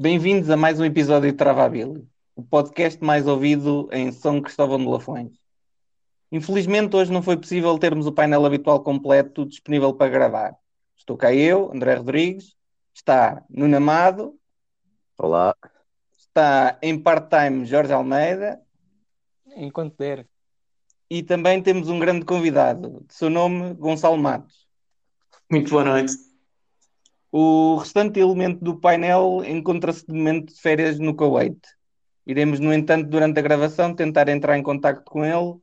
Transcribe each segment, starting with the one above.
Bem-vindos a mais um episódio de Travabilly, o podcast mais ouvido em São Cristóvão de Lafões. Infelizmente, hoje não foi possível termos o painel habitual completo disponível para gravar. Estou cá eu, André Rodrigues, está Nuno Amado. Olá. Está em part-time Jorge Almeida. Enquanto der. E também temos um grande convidado, de seu nome, Gonçalo Matos. Muito boa noite. O restante elemento do painel encontra-se de momento de férias no Kuwait. Iremos, no entanto, durante a gravação, tentar entrar em contato com ele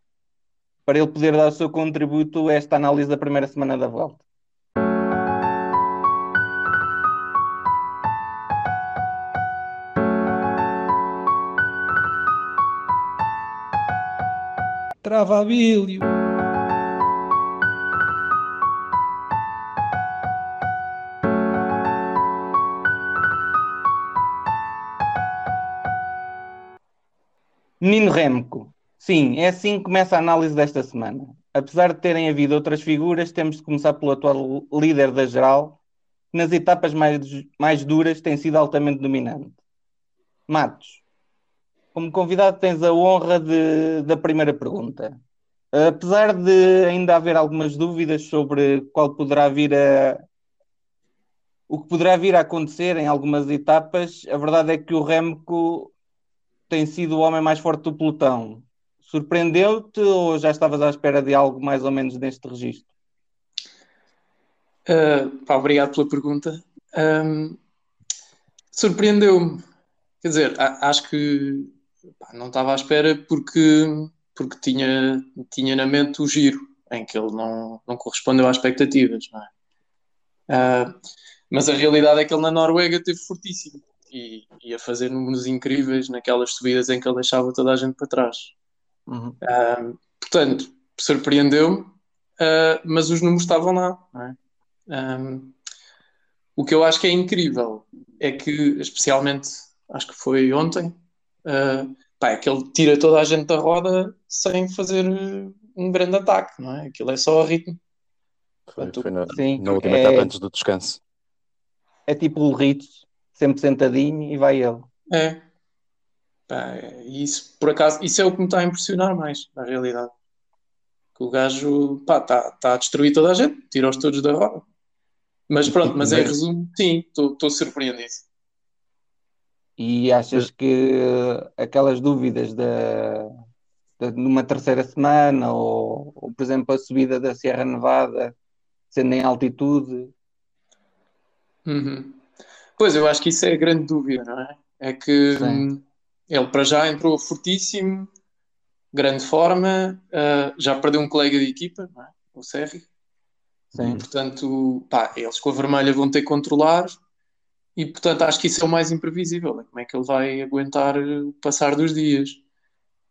para ele poder dar o seu contributo a esta análise da primeira semana da volta. Travabilho. Nino Remco. Sim, é assim que começa a análise desta semana. Apesar de terem havido outras figuras, temos de começar pelo atual líder da geral, que nas etapas mais, mais duras tem sido altamente dominante. Matos, como convidado tens a honra de, da primeira pergunta. Apesar de ainda haver algumas dúvidas sobre qual poderá vir a, o que poderá vir a acontecer em algumas etapas, a verdade é que o Remco tem sido o homem mais forte do pelotão. Surpreendeu-te ou já estavas à espera de algo mais ou menos neste registro? Uh, pá, obrigado pela pergunta. Um, Surpreendeu-me. Quer dizer, acho que pá, não estava à espera porque, porque tinha, tinha na mente o giro, em que ele não, não correspondeu às expectativas. É? Uh, mas a realidade é que ele na Noruega teve fortíssimo e, e, a fazer números incríveis naquelas subidas em que ele deixava toda a gente para trás. Uhum. Uh, portanto, surpreendeu-me, uh, mas os números estavam lá. É? Um, o que eu acho que é incrível é que, especialmente, acho que foi ontem, uh, pá, é que ele tira toda a gente da roda sem fazer um grande ataque, não é? Aquilo é só a ritmo. Foi, foi na, sim, na última é, etapa antes do descanso. É tipo o Ritz, sempre sentadinho e vai ele. É. Pá, isso, por acaso, isso é o que me está a impressionar mais, na realidade. Que o gajo está tá a destruir toda a gente, tira-os todos da roda. Mas pronto, mas em resumo, sim, estou surpreendido. E achas que aquelas dúvidas da, da, numa terceira semana, ou, ou, por exemplo a subida da Sierra Nevada, sendo em altitude? Uhum. Pois, eu acho que isso é a grande dúvida, não é? É que hum, ele para já entrou fortíssimo, grande forma, uh, já perdeu um colega de equipa, é? o Serri. Sim. Portanto, pá, eles com a vermelha vão ter que controlar e, portanto, acho que isso é o mais imprevisível. É como é que ele vai aguentar o passar dos dias.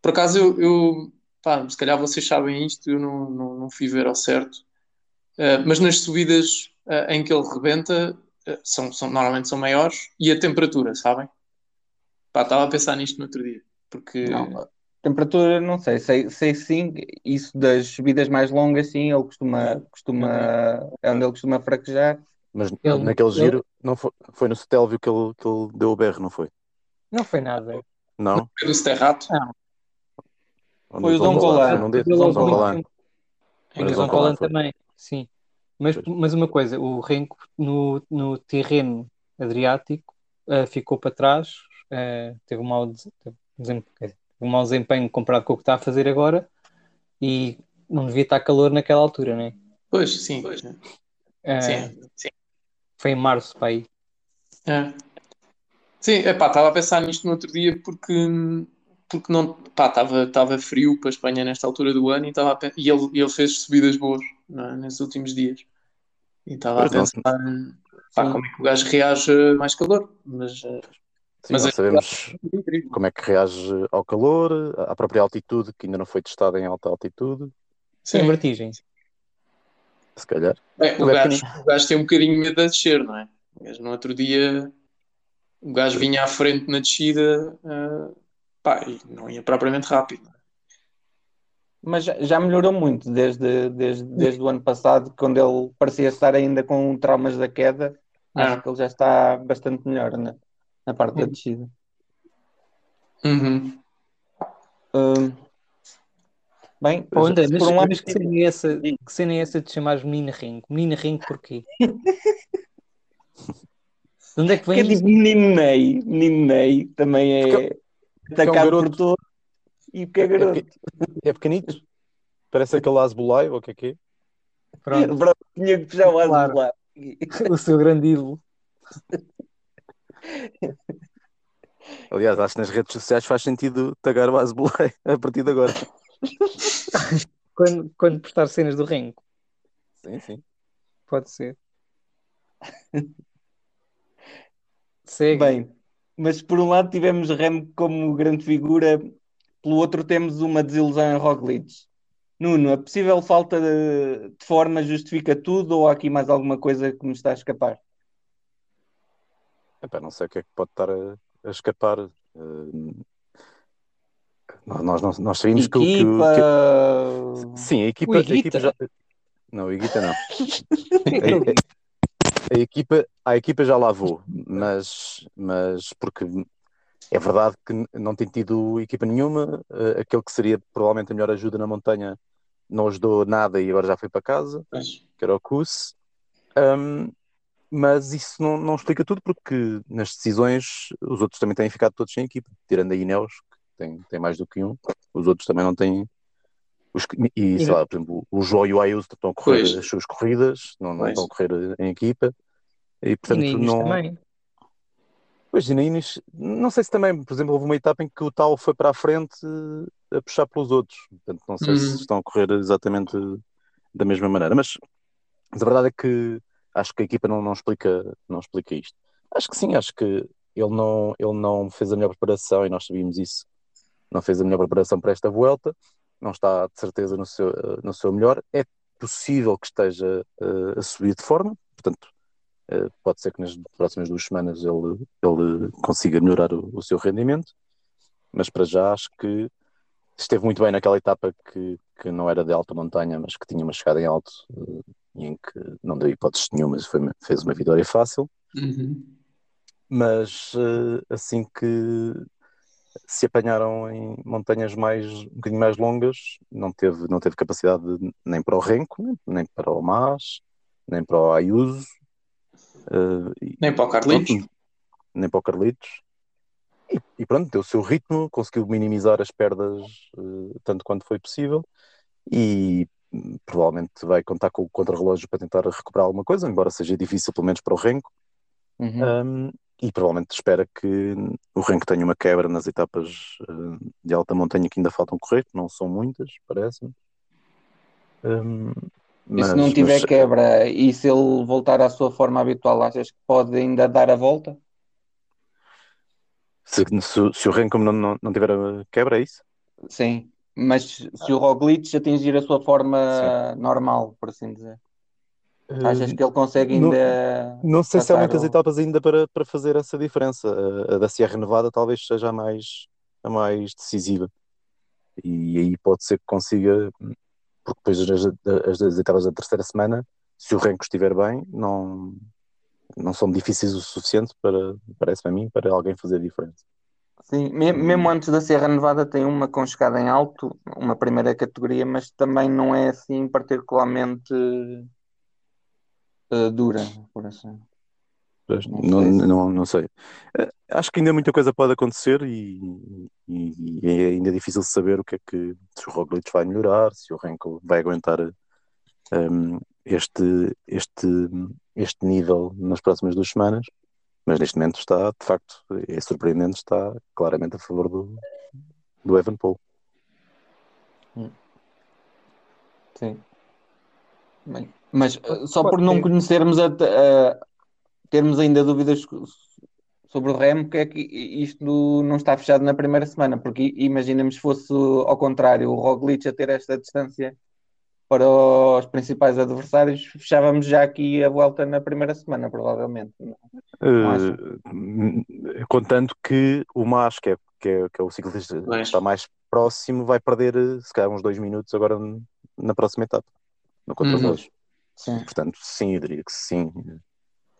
Por acaso, eu, eu pá, se calhar vocês sabem isto, eu não, não, não fui ver ao certo, uh, mas nas subidas uh, em que ele rebenta, são, são, normalmente são maiores e a temperatura, sabem? Pá, estava a pensar nisto no outro dia. Porque... Não, temperatura, não sei, sei, sei sim, isso das subidas mais longas, sim, ele costuma, costuma é onde ele costuma fraquejar. Mas ele, naquele ele... giro, não foi, foi no Stelvio que ele, que ele deu o berro, não foi? Não foi nada. Não? Foi no Sterrato? Não. Foi o Dom Golan. Dom Golan. Dom Golan também, sim. Mas, mas uma coisa, o Renko no, no terreno Adriático uh, ficou para trás, uh, teve, um mau desempenho, um mau desempenho comparado com o que está a fazer agora e não devia estar calor naquela altura, não é? Pois, sim. Pois. Uh, sim, sim. Foi em março para aí. É. Sim, epá, estava a pensar nisto no outro dia porque, porque não, pá, estava, estava frio para a Espanha nesta altura do ano e, estava a, e ele, ele fez subidas boas é? nesses últimos dias. E estava a pensar pá, como é que o gajo reage a mais calor. Mas, eh, Sim, mas sabemos como é que reage ao calor, à própria altitude, que ainda não foi testada em alta altitude. Sim, Sem vertigem. Se calhar. É, o, gajo, o gajo tem um bocadinho medo de descer, não é? Mas no outro dia o gajo vinha à frente na descida uh, pá, e não ia propriamente rápido. Mas já melhorou muito desde, desde, desde o ano passado, quando ele parecia estar ainda com traumas da queda. Acho ah. que ele já está bastante melhor, é? na parte da descida. Uhum. Uh, bem, oh, André, mas, um lado... mas que, cena é essa, que cena é essa de chamar menina ringue? Menina ringue porquê? de onde é que vem Porque é tipo menino Ney, menino Ney também é, é atacado é um por todo e porque é, é garoto. É, pequenito? Parece aquele Asbolai, ou o que é que é? Pronto. Pronto, tinha que puxar o Asbolai. Claro. o seu grande ídolo. Aliás, acho que nas redes sociais faz sentido tagar o Asbolai a partir de agora. quando, quando postar cenas do Renko. Sim, sim. Pode ser. Segue. Bem, mas por um lado tivemos Rem como grande figura, pelo outro temos uma desilusão em Roglic. Nuno, a possível falta de, de, forma justifica tudo ou há aqui mais alguma coisa que me está a escapar? Epá, não sei o que é que pode estar a, a escapar. Uh, nós, nós, nós sabíamos equipa... que, o, que, Sim, a equipa, a equipa já. Não, a Iguita não. a, a, equipa, a equipa já lá vou, mas, mas porque é verdade que não tem tido equipa nenhuma. Uh, aquele que seria provavelmente a melhor ajuda na montanha não ajudou nada e agora já foi para casa, que era o Kuss. Um, mas isso não, não, explica tudo porque nas decisões os outros também têm ficado todos sem equipa, tirando a Ineos, que tem, tem mais do que um, os outros também não têm. Os, e sei lá, por exemplo, o João e o Ayuso estão a correr pois. as suas corridas, não, não estão a correr em equipa, e portanto e não. Também. Pois, Inis, não sei se também, por exemplo, houve uma etapa em que o tal foi para a frente a puxar pelos outros. Portanto, não sei uhum. se estão a correr exatamente da mesma maneira. Mas, mas, a verdade é que acho que a equipa não, não, explica, não explica isto. Acho que sim, acho que ele não, ele não fez a melhor preparação e nós sabíamos isso. Não fez a melhor preparação para esta volta. Não está de certeza no seu, no seu melhor. É possível que esteja a subir de forma. Portanto, pode ser que nas próximas duas semanas ele, ele consiga melhorar o, o, seu rendimento, mas para já acho que esteve muito bem naquela etapa que, que não era de alta montanha, mas que tinha uma chegada em alto uh, e em que não deu hipóteses nenhuma, foi, fez uma vitória fácil. Uhum. Mas uh, assim que se apanharam em montanhas mais um bocadinho mais longas, não teve, não teve capacidade nem para o Renko, nem para o Mas, nem para o Ayuso, Uh, nem para o Carlitos. Pronto, nem para o Carlitos. E, e, pronto, deu o seu ritmo, conseguiu minimizar as perdas uh, tanto quanto foi possível e um, provavelmente vai contar com o contra-relógio para tentar recuperar alguma coisa, embora seja difícil, pelo menos para o Renko. Uhum. Um, e provavelmente espera que o Renko tenha uma quebra nas etapas uh, de alta montanha que ainda faltam correr, não são muitas, parece-me. Um, mas, e se não tiver mas... quebra e se ele voltar à sua forma habitual, achas que pode ainda dar a volta? Se, se, se o Renko não, não, não tiver quebra, é isso? Sim, mas se o Roglic atingir a sua forma Sim. normal, por assim dizer. Achas que ele consegue ainda. Não, não sei se há muitas o... etapas ainda para, para fazer essa diferença. A, a da Sierra Nevada talvez seja a mais, a mais decisiva. E aí pode ser que consiga porque depois as, as, etapas da terceira semana, se o Renko estiver bem, não, não são difíceis o suficiente para, parece-me a mim, para alguém fazer diferença. Sim, mesmo antes da Serra Nevada tem uma com chegada em alto, uma primeira categoria, mas também não é assim particularmente uh, dura, por assim. Não, não, não, não, sei. Eh, acho que ainda muita coisa pode acontecer e, e, e, é ainda difícil saber o que é que se o Roglic vai melhorar, se o Renko vai aguentar um, este, este, este nível nas próximas duas semanas. Mas neste momento está, de facto, é surpreendente, está claramente a favor do, do Evan Paul. Hum. Sim. Bem, mas uh, só por não conhecermos a, a, termos ainda dúvidas sobre o Remo, que é que isto não está fechado na primeira semana, porque imaginemos se fosse ao contrário, o Roglic a ter esta distância para os principais adversários, fechávamos já aqui a volta na primeira semana, provavelmente. Uh, contando que o Mas, que é, que é, que é o ciclista que está mais próximo, vai perder se calhar uns dois minutos agora na próxima etapa, no contra Uhum. Portanto, sim, eu diria que sim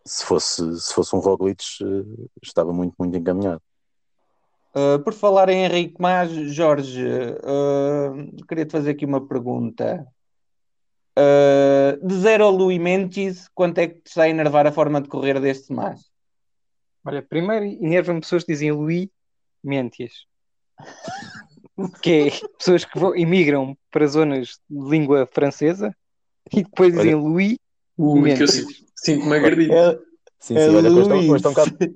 se fosse, se fosse um Roglic, uh, estava muito, muito encaminhado. Uh, por falar em Henrique Mas, Jorge, uh, queria te fazer aqui uma pergunta. Uh, de zero ao Louis Mendes, quanto é que te está a enervar a forma de correr deste Mas? Olha, primeiro enervam pessoas que dizem Louis Mendes. que é pessoas que vão, imigram para zonas de língua francesa e depois dizem olha, Louis Ui, Mendes. Que eu sinto-me agredido. É, sim, sim, é olha, hoje estão, cá, hoje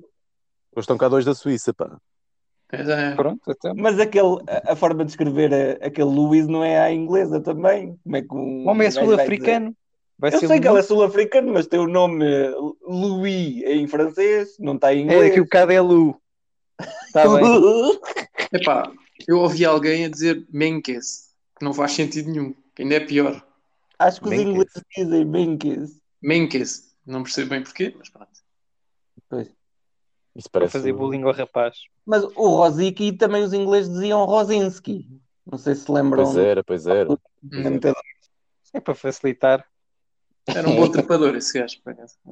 estão cá dois da Suíça, pá. É. Pronto, então. Mas aquele, a, a, forma de escrever a, aquele Luís não é à inglesa também? Como é que um, o homem é sul-africano. Eu sei Luís. que ele é sul-africano, mas tem o nome Louis em francês, não está em inglês. É que o bocado é Lu. Está bem. Epá, eu ouvi alguém a dizer Menkes, que não faz sentido nenhum, que ainda é pior. Acho que Menkes. os ingleses dizem Menkes. Menkes, não percebo bem porquê, mas pronto. Pois. Isso parece... Para fazer bullying ao rapaz. Mas o Rosicki também os ingleses diziam Rosinski. Não sei se lembram. Pois era, pois era. É para facilitar. Era um bom trepador esse gajo, parece. O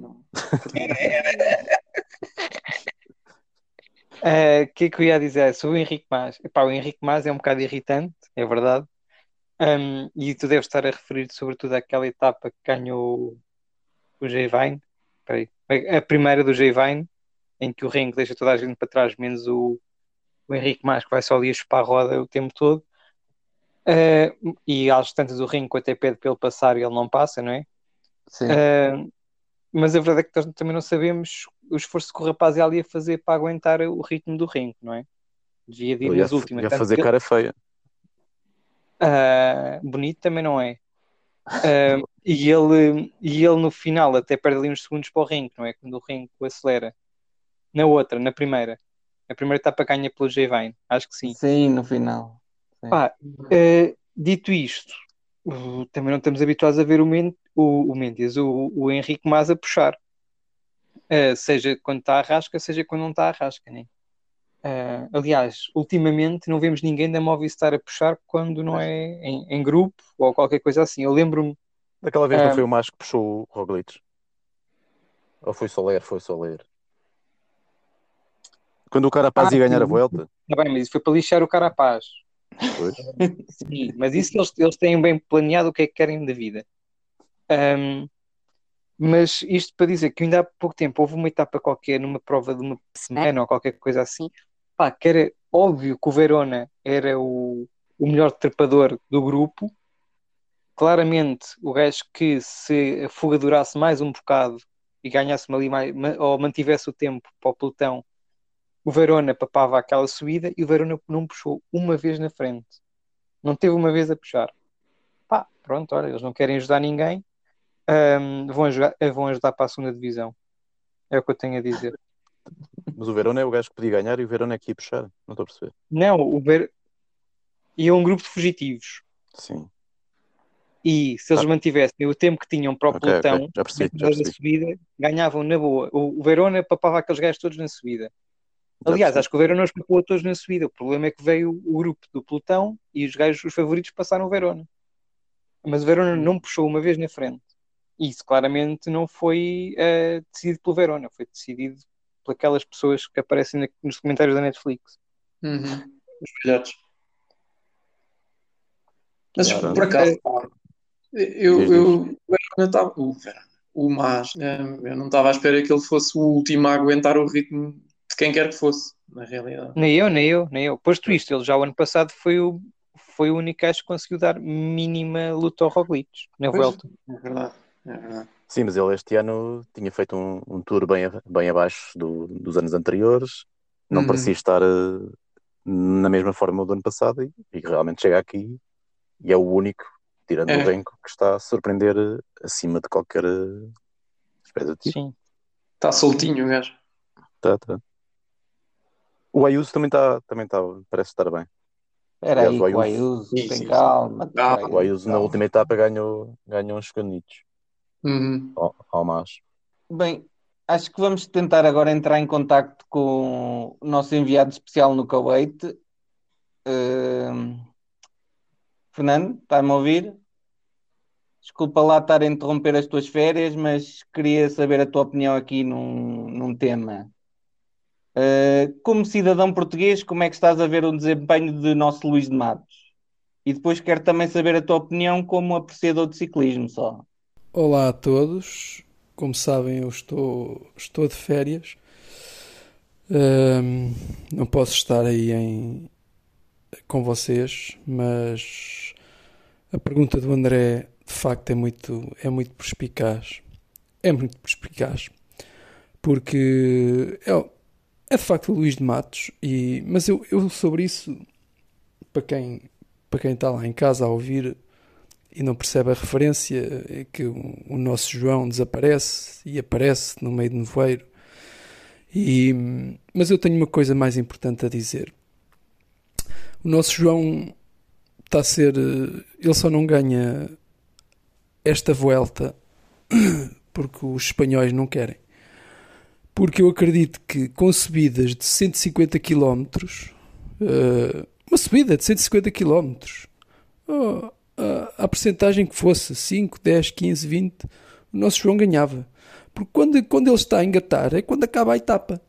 uh, que é que eu ia dizer sobre o Henrique Mas? Epá, o Henrique Mas é um bocado irritante, é verdade. Um, e tu deves estar a referir sobretudo àquela etapa que ganhou o J-Vine. A primeira do J-Vine, em que o Renko deixa toda a gente para trás, menos o, o Henrique Mais, que vai só ali a chupar a roda o tempo todo. Uh, e às tantas o Renko até pede para ele passar e ele não passa, não é? Sim. Uh, mas a verdade é que nós também não sabemos o esforço que o rapaz ia ali a fazer para aguentar o ritmo do Renko, não é? Devia ir nas últimas. Ia fazer cara feia. Uh, bonito também não é. Uh, e, ele, e ele no final até perde ali uns segundos para o Renko, não é? Quando o Renko acelera na outra, na primeira. A primeira etapa ganha pelo J-Vine, acho que sim. Sim, no final. Pá, uh, dito isto, uh, também não estamos habituados a ver o, Men o, o Mendes, o, o Henrique Mas a puxar. Uh, seja quando está a rasca, seja quando não está a rasca, né? Uh, aliás, ultimamente não vemos ninguém da Movistar a puxar quando não é em, em grupo ou qualquer coisa assim. Eu lembro-me. Daquela vez uh, não foi o Mas que puxou o Roglic? Ou foi Soler? Foi Soler. Quando o Carapaz ah, ia ganhar a volta. Está bem, mas isso foi para lixar o Carapaz. Pois. Sim, mas isso eles, eles têm bem planeado o que é que querem da vida. Um, mas isto para dizer que ainda há pouco tempo houve uma etapa qualquer numa prova de uma semana ou qualquer coisa assim, pá, que era óbvio que o Verona era o, o melhor trepador do grupo. Claramente, o gajo que se a fuga durasse mais um bocado e ganhasse ali mais, ou mantivesse o tempo para o pelotão, o Verona papava aquela subida e o Verona não puxou uma vez na frente. Não teve uma vez a puxar. Pá, pronto, olha, eles não querem ajudar ninguém, vão, ajudar, vão ajudar para a segunda divisão. É o que eu tenho a dizer. Mas o Verona é o gajo que podia ganhar e o Verona é que ia puxar. Não estou a perceber. Não, o Ver... E é um grupo de fugitivos. Sim. E se eles ah. mantivessem o tempo que tinham para o okay, pelotão okay. Já percebi, já percebi. da subida, ganhavam na boa. O, Verona papava aqueles gajos todos na subida. Aliás, acho que o Verona os papou todos na subida. O problema é que veio o grupo do pelotão e os gajos, os favoritos, passaram o Verona. Mas o Verona não puxou uma vez na frente. Isso claramente não foi uh, decidido pelo Verona, foi decidido por aquelas pessoas que aparecem na, nos comentários da Netflix. Uhum. Os velhotes. Mas claro. por acaso, eu, eu, eu, eu estava. O, o Mas, eh, eu não estava à espera que ele fosse o último a aguentar o ritmo quem quer que fosse, na realidade. Nem eu, nem eu, nem eu. Posto isto, ele já o ano passado foi o, foi o único que conseguiu dar mínima luta ao Roglic na pois, volta. É verdade, verdade. Sim, mas ele este ano tinha feito um, um tour bem, bem abaixo do, dos anos anteriores, não uhum. parecia estar uh, na mesma forma do ano passado e, e, realmente chega aqui e é o único, tirando é. o Renko, que está a surpreender uh, acima de qualquer expectativa. Sim. Está soltinho o gajo. Tá, tá. O Ayuso também está, também tá, parece estar bem. Espera aí, o Ayuso, tem calma. O Ayuso na última etapa ganhou, ganhou uns segunditos. Uhum. Bem, acho que vamos tentar agora entrar em contato com o nosso enviado especial no Kuwait. Uh... Fernando, está-me a ouvir? desculpa lá estar a interromper as tuas férias, mas queria saber a tua opinião aqui num, num tema. Uh, como cidadão português, como é que estás a ver o desempenho de nosso Luís de Matos? E depois quero também saber a tua opinião como apreciador de ciclismo só. Olá a todos. Como sabem, eu estou, estou de férias. Um, não posso estar aí em, com vocês, mas a pergunta do André de facto é muito, é muito perspicaz. É muito perspicaz. Porque é, é de facto Luís de Matos, e, mas eu, eu sobre isso, para quem, para quem está lá em casa a ouvir e não percebe a referência, é que o, nosso João desaparece e aparece no meio de nevoeiro. E, mas eu tenho uma coisa mais importante a dizer. O nosso João está a ser. Ele só não ganha esta volta porque os espanhóis não querem. Porque eu acredito que com subidas de 150 km, uh, uma subida de 150 km, a, percentagem que fosse 5, 10, 15, 20, o nosso João ganhava. Porque quando, quando ele está a engatar é quando acaba a etapa.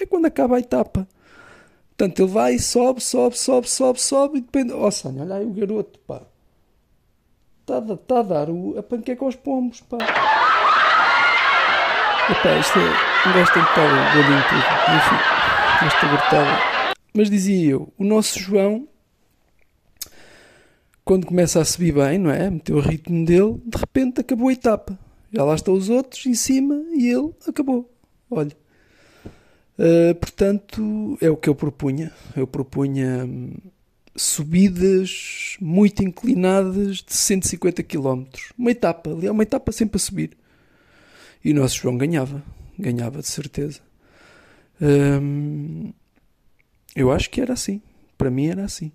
É quando acaba a etapa. Portanto, ele vai, sobe, sobe, sobe, sobe, sobe e depende. Oh, Sânia, olha aí o garoto, pá. Está a, tá a dar o, a panqueca aos pombos, pá. Epá, isto é. Um gajo tem que estar bertada. Mas dizia eu, o nosso João, quando começa a subir bem, não é? Meteu o ritmo dele, de repente acabou a etapa. Já lá estão os outros em cima e ele acabou. Olha. Uh, portanto, é o que eu propunha. Eu propunha. Hum, subidas muito inclinadas de 150 km. Uma etapa, ali é uma etapa sempre a subir. E o nosso João ganhava, ganhava de certeza. Hum, eu acho que era assim. Para mim era assim.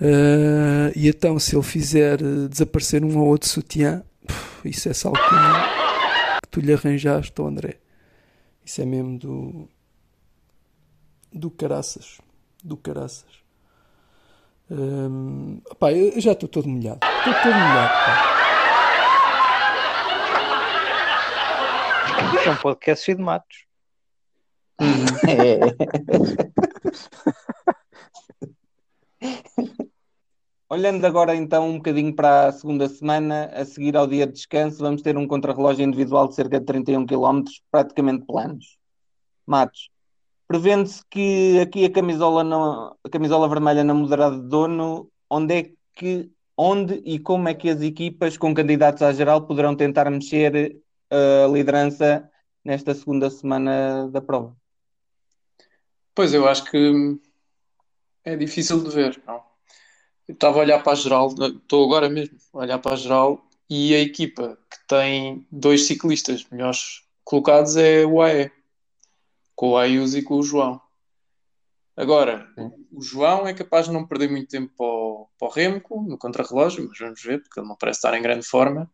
Uh, e então, se ele fizer desaparecer um ou outro sutiã, puf, isso é salto que tu lhe arranjaste, oh André. Isso é mesmo do. do caraças. Do caraças. Hum, pá, eu já estou todo molhado. Estou todo molhado. Pá. É um podcast cheio de matos. Olhando agora então um bocadinho para a segunda semana, a seguir ao dia de descanso, vamos ter um contrarrelógio individual de cerca de 31 km, praticamente planos. Matos, Prevende-se que aqui a camisola, a camisola vermelha não mudará de dono. Onde é que, onde e como é que as equipas com candidatos à geral poderão tentar mexer a liderança nesta segunda semana da prova? Pois eu acho que é difícil de ver, não? Estava a olhar para a geral, estou agora mesmo a olhar para a geral e a equipa que tem dois ciclistas melhores colocados é o AE com o Ayuso e com o João. Agora, o João é capaz de não perder muito tempo para o, para o Remco, no contrarrelógio, mas vamos ver, porque ele não parece estar em grande forma.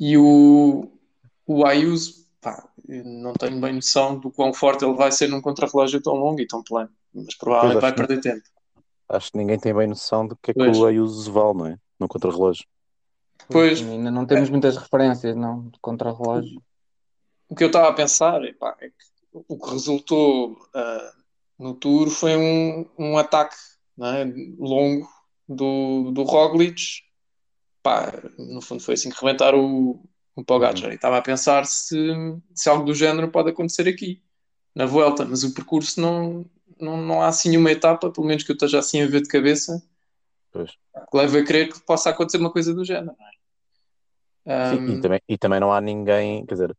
E o, o Ayuso, pá, não tenho bem noção do quão forte ele vai ser num contrarrelógio tão longo e tão plano, mas provavelmente vai perder tempo. Acho que ninguém tem bem noção do que é pois. que o Ayuso vale, não é? No contrarrelógio. Pois. Ainda não temos muitas referências, não, de contrarrelógio. O que eu estava a pensar é, pá, é que o que resultou uh, no Tour foi um, um ataque é? longo do, do Roglic. Pá, no fundo foi assim que rebentaram o, o Pogacar. Uhum. E estava a pensar se, se algo do género pode acontecer aqui, na volta, mas o percurso não, não, não há assim uma etapa, pelo menos que eu esteja assim a ver de cabeça, pois. que leva a crer que possa acontecer uma coisa do género. É? Um... Sim, e, também, e também não há ninguém, quer dizer,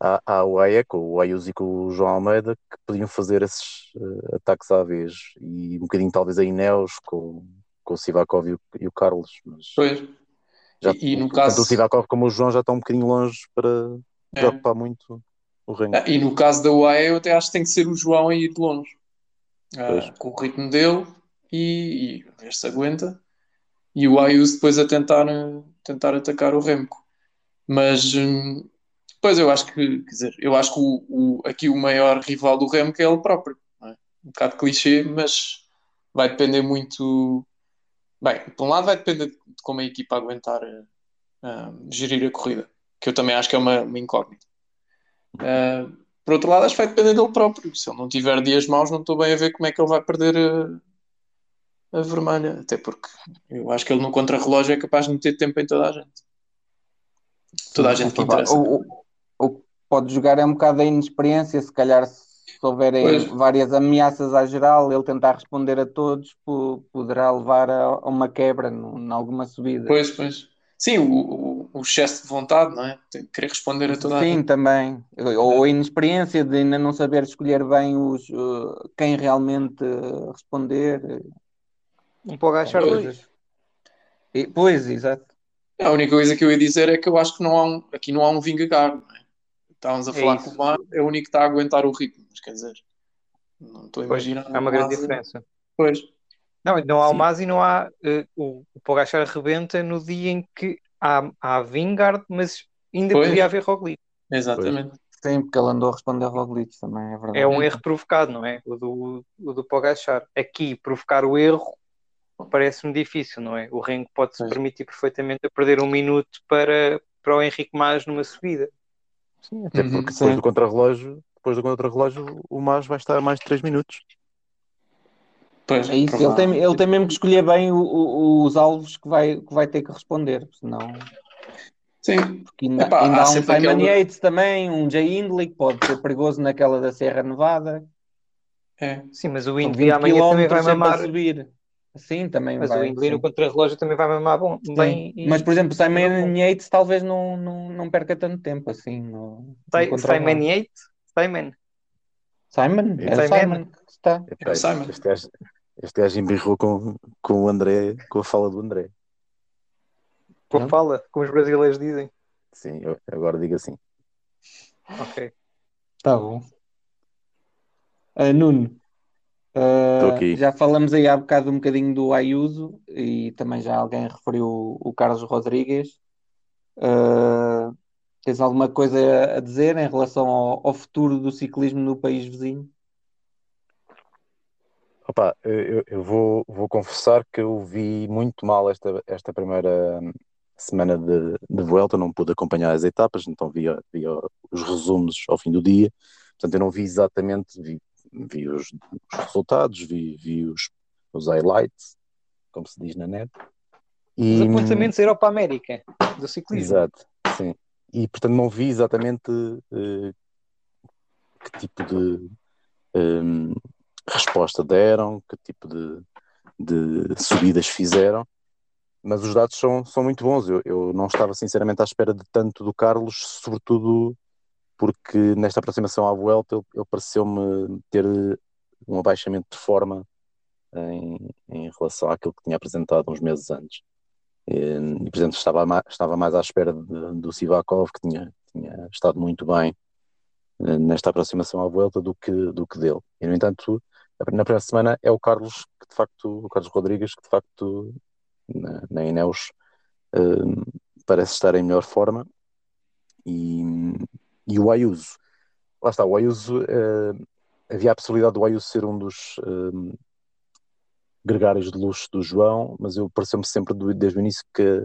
há, há o AEC, o Ayuso e com o João Almeida, que podiam fazer esses uh, ataques à vez, e um bocadinho talvez a Ineos com, com o Sivakov e o, e o Carlos. Mas pois. Já, e, e no caso... Tanto o Sivakov como o João já estão um bocadinho longe para é. preocupar muito o reino. Ah, e no caso da UAE, eu até acho que tem que ser o João a ir de longe, ah, com o ritmo dele, e, e ver se aguenta. E o Ayuso depois a tentar, tentar atacar o Remco. Mas hum, Pois eu acho que, quer dizer, eu acho que o, o, aqui o maior rival do Remco é ele próprio. É? Um bocado clichê, mas vai depender muito. Bem, por um lado vai depender de como a equipa aguentar, uh, gerir a corrida, que eu também acho que é uma, uma incógnita. Uh, por outro lado, acho que vai depender dele próprio. Se ele não tiver dias maus, não estou bem a ver como é que ele vai perder a, a vermelha. Até porque eu acho que ele no contrarrelógio é capaz de meter tempo em toda a gente. Toda a gente que interessa. O, o, o que pode jogar é um bocado da inexperiência, se calhar se houverem pois. várias ameaças à geral, ele tentar responder a todos poderá levar a, uma quebra em alguma subida. Pois, pois. Sim, o, o, excesso de vontade, não é? Tem que querer responder a toda Sim, a Sim, também. Ou a inexperiência de ainda não saber escolher bem os, uh, quem realmente responder. Um pouco achar coisas. E, pois, exato. A única coisa que eu ia dizer é que eu acho que não há um, aqui não há um Vingagar, não é? Estávamos a é falar com o Mar, é o único que está a aguentar o ritmo, mas quer dizer, não estou a imaginar. Há uma grande diferença. Pois. Não, não há Sim. o Masi, não há. Uh, o, o Pogachar rebenta no dia em que há, há Vingard, mas ainda pois. podia haver Roglic. Exatamente. Pois. Sim, porque ele andou a responder a Roglic também, é verdade. É um erro provocado, não é? O do, o do Pogachar. Aqui, provocar o erro parece-me difícil, não é? O Renko pode-se permitir perfeitamente a perder um minuto para, para o Henrique Mas numa subida. Sim, até uhum, porque depois sim. do contrarrelógio, depois do contrarrelógio, o Mas vai estar a mais de 3 minutos. Pois, é isso, ele tem, ele tem mesmo que escolher bem o, o, os alvos que vai, que vai ter que responder, senão. Sim. Porque ainda, Epá, ainda há, há um Simon aquele... Yates também, um Jay Hindley, que pode ser perigoso naquela da Serra Nevada. É. Sim, mas o Hindley amanhã também vai mamar. Subir. Sim, também mas vai. o Hindley no contra-relógio também vai mamar bom, bem. E... Mas, por exemplo, Simon Yates talvez não, não, não perca tanto tempo assim. No, no Simon Yates? Simon. Simon? É Simon. Simon. Está. É, Simon. Este gajo, embirrou com, com o André, com a fala do André. Com a fala, como os brasileiros dizem. Sim, eu agora digo assim. Ok. Tá bom. Uh, Nuno, uh, já falamos aí há bocado um bocadinho do Ayuso e também já alguém referiu o Carlos Rodrigues. Uh, tens alguma coisa a dizer em relação ao, ao futuro do ciclismo no país vizinho? Opa, eu, eu vou, vou confessar que eu vi muito mal esta, esta primeira semana de, de Vuelta, não pude acompanhar as etapas, então vi, vi os resumos ao fim do dia, portanto eu não vi exatamente, vi, vi os, os resultados, vi, vi os, os highlights, como se diz na net. E, os apontamentos Europa-América do ciclismo. Exato, sim. E portanto não vi exatamente uh, que tipo de um, resposta deram, que tipo de, de subidas fizeram, mas os dados são, são muito bons. Eu, eu não estava sinceramente à espera de tanto do Carlos, sobretudo porque nesta aproximação à Vuelta ele, ele pareceu-me ter um abaixamento de forma em, em, relação àquilo que tinha apresentado uns meses antes. E, por exemplo, estava, mais, estava mais à espera de, do Sivakov, que tinha, tinha estado muito bem eh, nesta aproximação à Vuelta, do que, do que dele. E, no entanto, na primeira semana é o Carlos que de facto, o Carlos Rodrigues, que de facto na, na Ineos uh, parece estar em melhor forma e, e o Ayuso, lá está, o Ayuso uh, havia a possibilidade do Ayuso ser um dos uh, gregários de luxo do João, mas eu pareceu-me sempre desde o início que,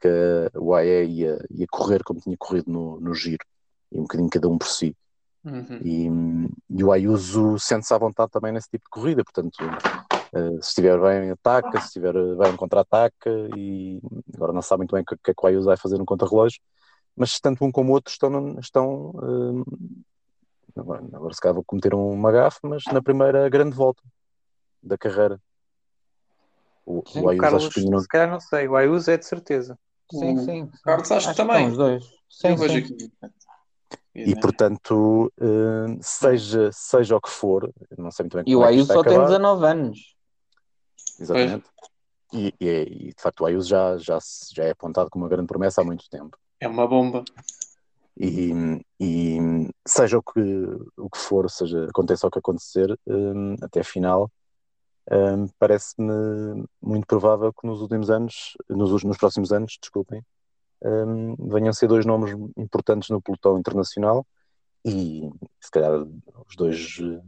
que o AE ia, ia correr como tinha corrido no, no giro, e um bocadinho cada um por si. Uhum. E, e, o Ayuso sente-se à vontade também nesse tipo de corrida, portanto, uh, se estiver bem, ataca, se estiver bem, contra-ataca. E agora não sabe muito bem o que, que é que o Ayuso vai fazer no contra-relógio, mas tanto um como o outro estão. estão uh, agora, agora se calhar vou cometer uma gafe, mas na primeira grande volta da carreira. O, sim, o Ayuso Carlos, acho que não... se calhar não sei, o Ayuso é de certeza. Sim, sim. sim. Carlos acho, acho que também. Os dois. Sim, Eu vejo aqui. E portanto, uh, seja, seja o que for, não sei muito bem E o é Ayuso só tem 19 anos. Exatamente. E, e, e, de facto o Ayuso já, já, já é apontado como uma grande promessa há muito tempo. É uma bomba. E, e seja o que, o que for, seja aconteça o que acontecer, um, até a final, um, parece-me muito provável que nos últimos anos, nos, nos próximos anos, desculpem, um, venham a ser dois nomes importantes no pelotão internacional e se calhar os dois eh,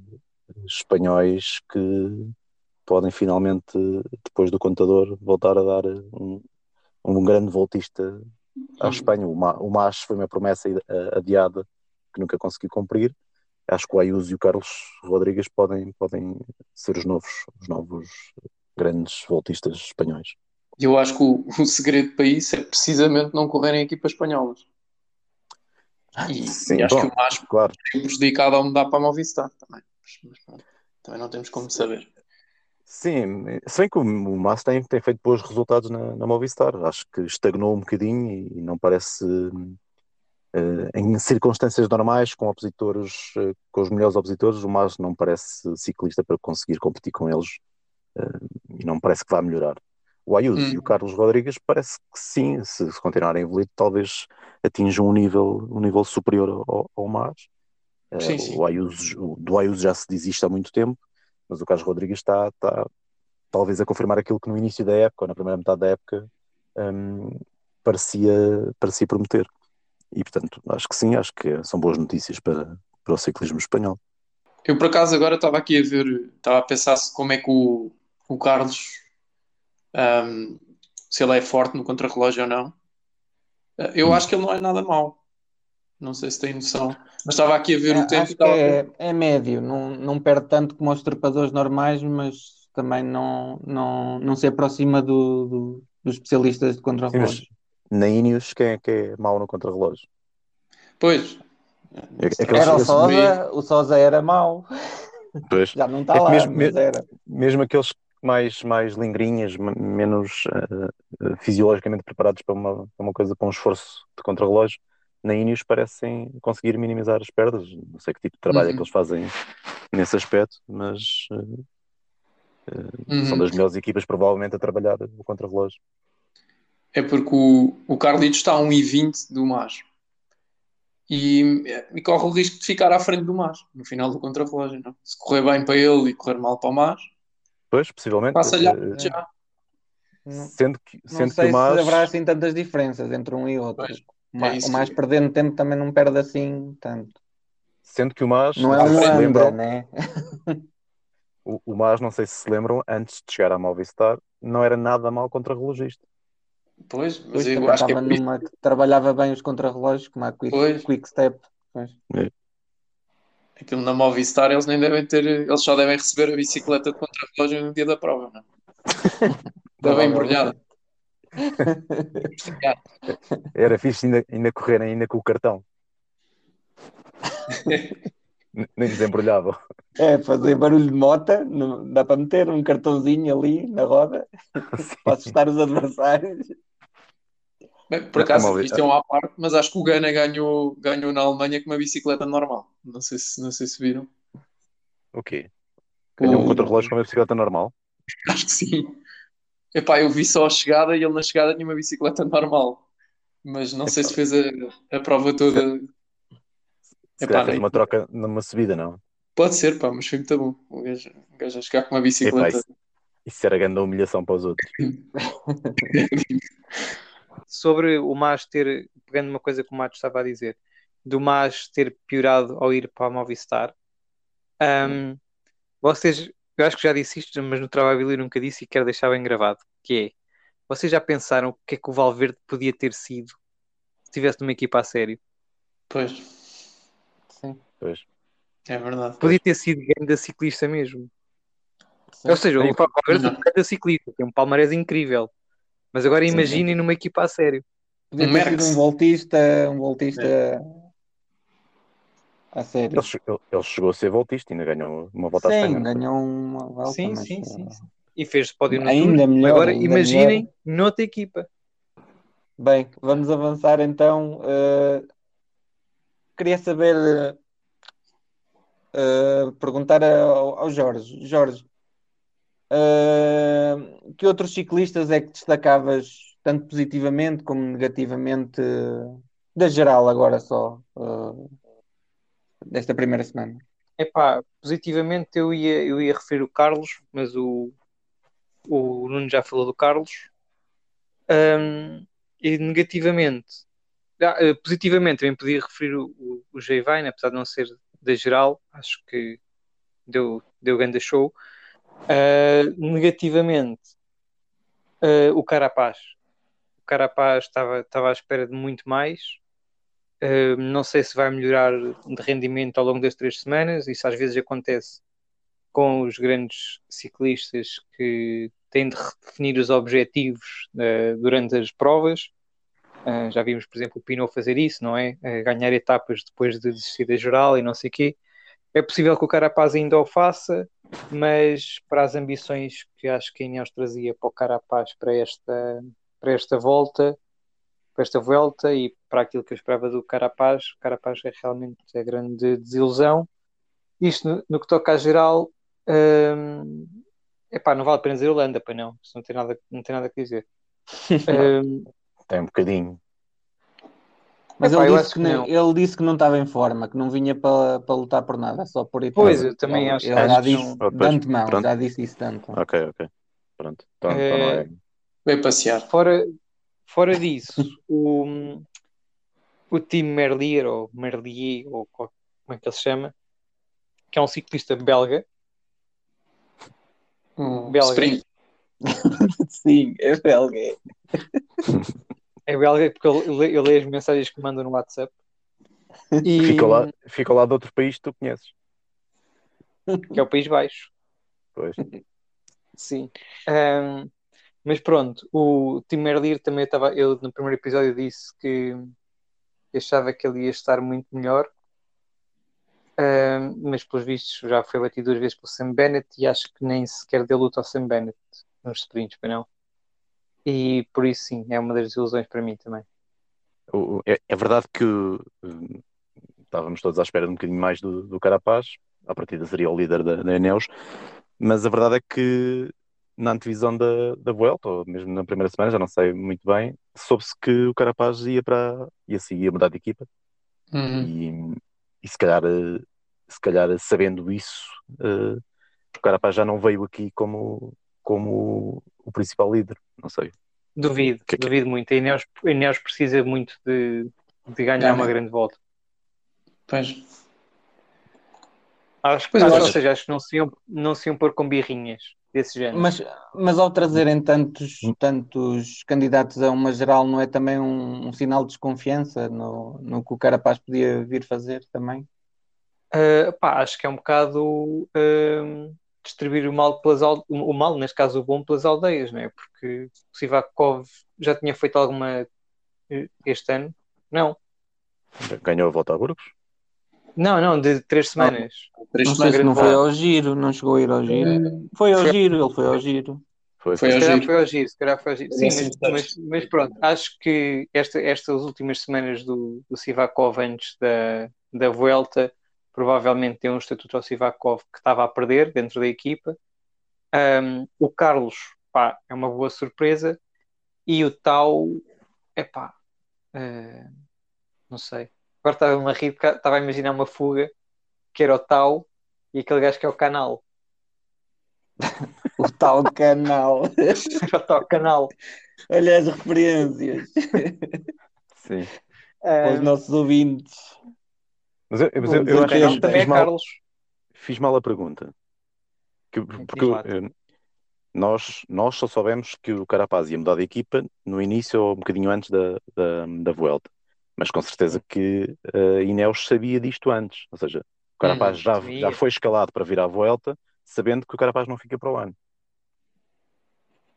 espanhóis que podem finalmente, depois do contador, voltar a dar um, um grande voltista à Espanha. O, Ma, o Mas foi uma promessa adiada que nunca consegui cumprir. Acho que o Ayuso e o Carlos Rodrigues podem, podem ser os novos, os novos grandes voltistas espanhóis. Eu acho que o, o segredo para isso é precisamente não correrem equipas espanholas. E, Sim, e acho bom, que o Mas claro. é prejudicado ao mudar para a Movistar também. Mas, mas, também não temos como saber. Sim, se bem que o, Massa tem, tem feito bons resultados na, na Movistar. Acho que estagnou um bocadinho e, e não parece. Uh, em circunstâncias normais, com opositores, uh, com os melhores opositores, o Mas não parece ciclista para conseguir competir com eles uh, e não parece que vá melhorar. O Ayuso hum. e o. Carlos Rodrigues parece que sim, se, se continuarem evoluir, talvez atinjam um nível, um nível superior ao, ao Mas. Sim, sim. O Ayuso, do Ayuso já se desiste há muito tempo mas o Carlos Rodrigues está, está talvez a confirmar aquilo que no início da época, ou na primeira metade da época, um, parecia, parecia prometer. E portanto, acho que sim, acho que são boas notícias para, para o ciclismo espanhol. Eu por acaso agora estava aqui a ver, estava a pensar como é que o, o Carlos, um, se ele é forte no contrarrelógio ou não. Eu hum. acho que ele não é nada mau. Não sei se tem noção. Mas estava aqui a ver é, o tempo. Acho que é, é, médio, não, não perde tanto como os trepadores normais, mas também não, não, não se aproxima do, do dos especialistas de contrarrelógio. Na Ineos, quem é que é mau no contrarrelógio? Pois. É, era o Sosa, o Sosa era mau. Pois. Já não está é lá, mesmo, mas era. Mesmo aqueles mais, mais lingrinhas, menos uh, fisiologicamente preparados para uma, para uma coisa, para um esforço de contrarrelógio, na Ineos parecem conseguir minimizar as perdas. Não sei que tipo de trabalho uhum. é que uhum. eles fazem nesse aspecto, mas uh, uhum. são das melhores equipas provavelmente a trabalhar o contrarrelógio. É porque o, o Carlitos está a 1,20 do Mas e, e, corre o risco de ficar à frente do Mas no final do contrarrelógio. Não? Se correr bem para ele e correr mal para o Mas, pois, possivelmente, passa-lhe uh, já. Sendo que, sendo não sei que o Mas... se haverá assim tantas diferenças entre um e outro. Pois. O mais, é o mais perdendo tempo também não perde assim tanto. Sendo que o Mas. Não é um se lembram, né? o, o Mas, não sei se se lembram, antes de chegar à Movistar, não era nada mal contra relogista. Pois, mas pois, eu acho que, é numa que trabalhava bem os contrarrelógios, como a Quick, quick Step. Pois. É. Aquilo na Movistar eles nem devem ter, eles só devem receber a bicicleta de contrarrelógio no dia da prova, não? Está bem embrulhada. Era fixe ainda, ainda correr ainda com o cartão. Nem desembrulhava. É, fazer barulho de mota, não, dá para meter um cartãozinho ali na roda para assustar os adversários. Bem, por acaso, isto é uma parte, mas acho que o Gana ganhou, ganhou na Alemanha com uma bicicleta normal. Não sei se, não sei se viram. O quê? Ganhou um contra-relógio com uma bicicleta normal? Acho que sim. Epá, eu vi só a chegada e ele na chegada tinha uma bicicleta normal. Mas não sei se fez a, a prova toda. Se Epá, fez uma troca numa subida, não? Pode ser, pá, mas foi muito bom. O gajo, o gajo a chegar com uma bicicleta. Epá, isso, isso era grande humilhação para os outros. Sobre o Mas ter, pegando uma coisa que o Matos estava a dizer, do Mas ter piorado ao ir para a Movistar, um, vocês eu acho que já disse isto, mas no trabalho eu nunca disse e quero deixar bem gravado, que é, vocês já pensaram o que é que o Valverde podia ter sido se estivesse numa equipa a sério? Pois. Sim. Pois. É verdade. Podia ter sido grande ciclista mesmo. Sim. Ou seja, o Valverde é um grande ciclista, tem um palmarés incrível. Mas agora imaginem numa equipa a sério. Podia ter sido um voltista, um voltista... É a sério. Ele, ele, chegou a ser voltista, ainda ganhou uma volta sim, a Espanha. ganhou uma volta. Sim, mas... sim, sim, sim, E fez pódio no ainda tour. melhor. Agora ainda imaginem melhor. noutra equipa. Bem, vamos avançar então. Uh, queria saber, uh, perguntar ao, ao, Jorge. Jorge, uh, que outros ciclistas é que destacavas tanto positivamente como negativamente, da geral agora só? desta primeira semana? Epá, positivamente eu ia, eu ia referir o Carlos, mas o, o Nuno já falou do Carlos. Um, e negativamente, ah, eh, positivamente também podia referir o, o, o apesar de não ser da geral, acho que deu, deu grande show. Uh, negativamente, uh, o Carapaz, Carapaz estava, estava à espera de muito mais. Uh, não sei se vai melhorar de rendimento ao longo das três semanas. Isso às vezes acontece com os grandes ciclistas que têm de redefinir os objetivos uh, durante as provas. Já vimos, por exemplo, o Pinot fazer isso, não é? ganhar etapas depois de desistir da geral e não sei o quê. É possível que o Carapaz ainda o faça, mas para as ambições que acho que a Ineos trazia para o Carapaz para esta, para esta volta, para esta volta e para aquilo que eu esperava do Carapaz, o Carapaz é realmente a grande desilusão. Isto no, no que toca à geral, hum, epá, não vale a pena dizer Holanda, para não, isso não tem nada, não tem nada a dizer. hum, tem um bocadinho. Mas Epá, ele, disse que não, ele disse que não estava em forma, que não vinha para, para lutar por nada, só por ir Pois, eu também acho, ele já disse não... de antemão, já disse isso tanto. Ok, ok. Pronto. Então, é... Então é... Vai passear. Fora, fora disso, o, o time Merlier, ou Merlier, ou como é que ele se chama, que é um ciclista belga. Um belga. Sim, é belga. É belga porque eu, eu leio as mensagens que mandam no WhatsApp. E... Fica, lá, fica lá de outro país que tu conheces. Que é o País Baixo. Pois. Sim. Um, mas pronto, o Tim Merlier também estava. Eu no primeiro episódio disse que achava que ele ia estar muito melhor. Um, mas pelos vistos já foi batido duas vezes pelo Sam Bennett e acho que nem sequer deu luta ao Sam Bennett nos sprints, não e por isso sim, é uma das ilusões para mim também. É, é verdade que hum, estávamos todos à espera de um bocadinho mais do, do Carapaz, a partida seria o líder da, da Eneos, mas a verdade é que na antevisão da, da Vuelta, ou mesmo na primeira semana, já não sei muito bem, soube-se que o Carapaz ia para ia, assim, ia mudar de equipa uhum. e, e, se calhar se calhar sabendo isso uh, o Carapaz já não veio aqui como, como o principal líder não sei. Duvido, que é que... duvido muito. A Ineos, a Ineos precisa muito de, de ganhar uma grande volta. Pois. Acho, pois acho, ou seja, acho que não se, iam, não se iam pôr com birrinhas desse género. Mas, mas ao trazerem tantos, tantos candidatos a uma geral, não é também um, um sinal de desconfiança no, no que o Carapaz podia vir fazer também? Uh, pá, acho que é um bocado. Uh, distribuir o mal pelas o mal, neste caso o bom, pelas aldeias, não é? Porque o Sivakov já tinha feito alguma eh, este ano? Não. Ganhou a volta a Burgos? Não, não, de três semanas. Não, três não semanas não foi ao giro, não chegou a ir ao giro. É... Foi ao giro, ele foi ao giro. Foi, foi, se, calhar foi ao giro, se calhar foi ao giro. Sim, mas, mas, mas, pronto, acho que esta, estas últimas semanas do, do Sivakov antes da, da Vuelta provavelmente tem um estatuto ao Sivakov que estava a perder dentro da equipa. Um, o Carlos, pá, é uma boa surpresa. E o Tau, é pá, uh, não sei. Agora estava a rir, estava a imaginar uma fuga que era o Tau e aquele gajo que é o Canal. o tal canal. o tal canal. Olha as referências. Sim. Para os nossos ouvintes. Mas eu, mas eu, eu acho que também fiz, mal, fiz mal a pergunta. Que, porque eu, nós, nós só soubemos que o Carapaz ia mudar de equipa no início ou um bocadinho antes da, da, da Vuelta. Mas com certeza que a Ineos sabia disto antes. Ou seja, o Carapaz hum, já, já foi escalado para vir à Vuelta, sabendo que o Carapaz não fica para o ano.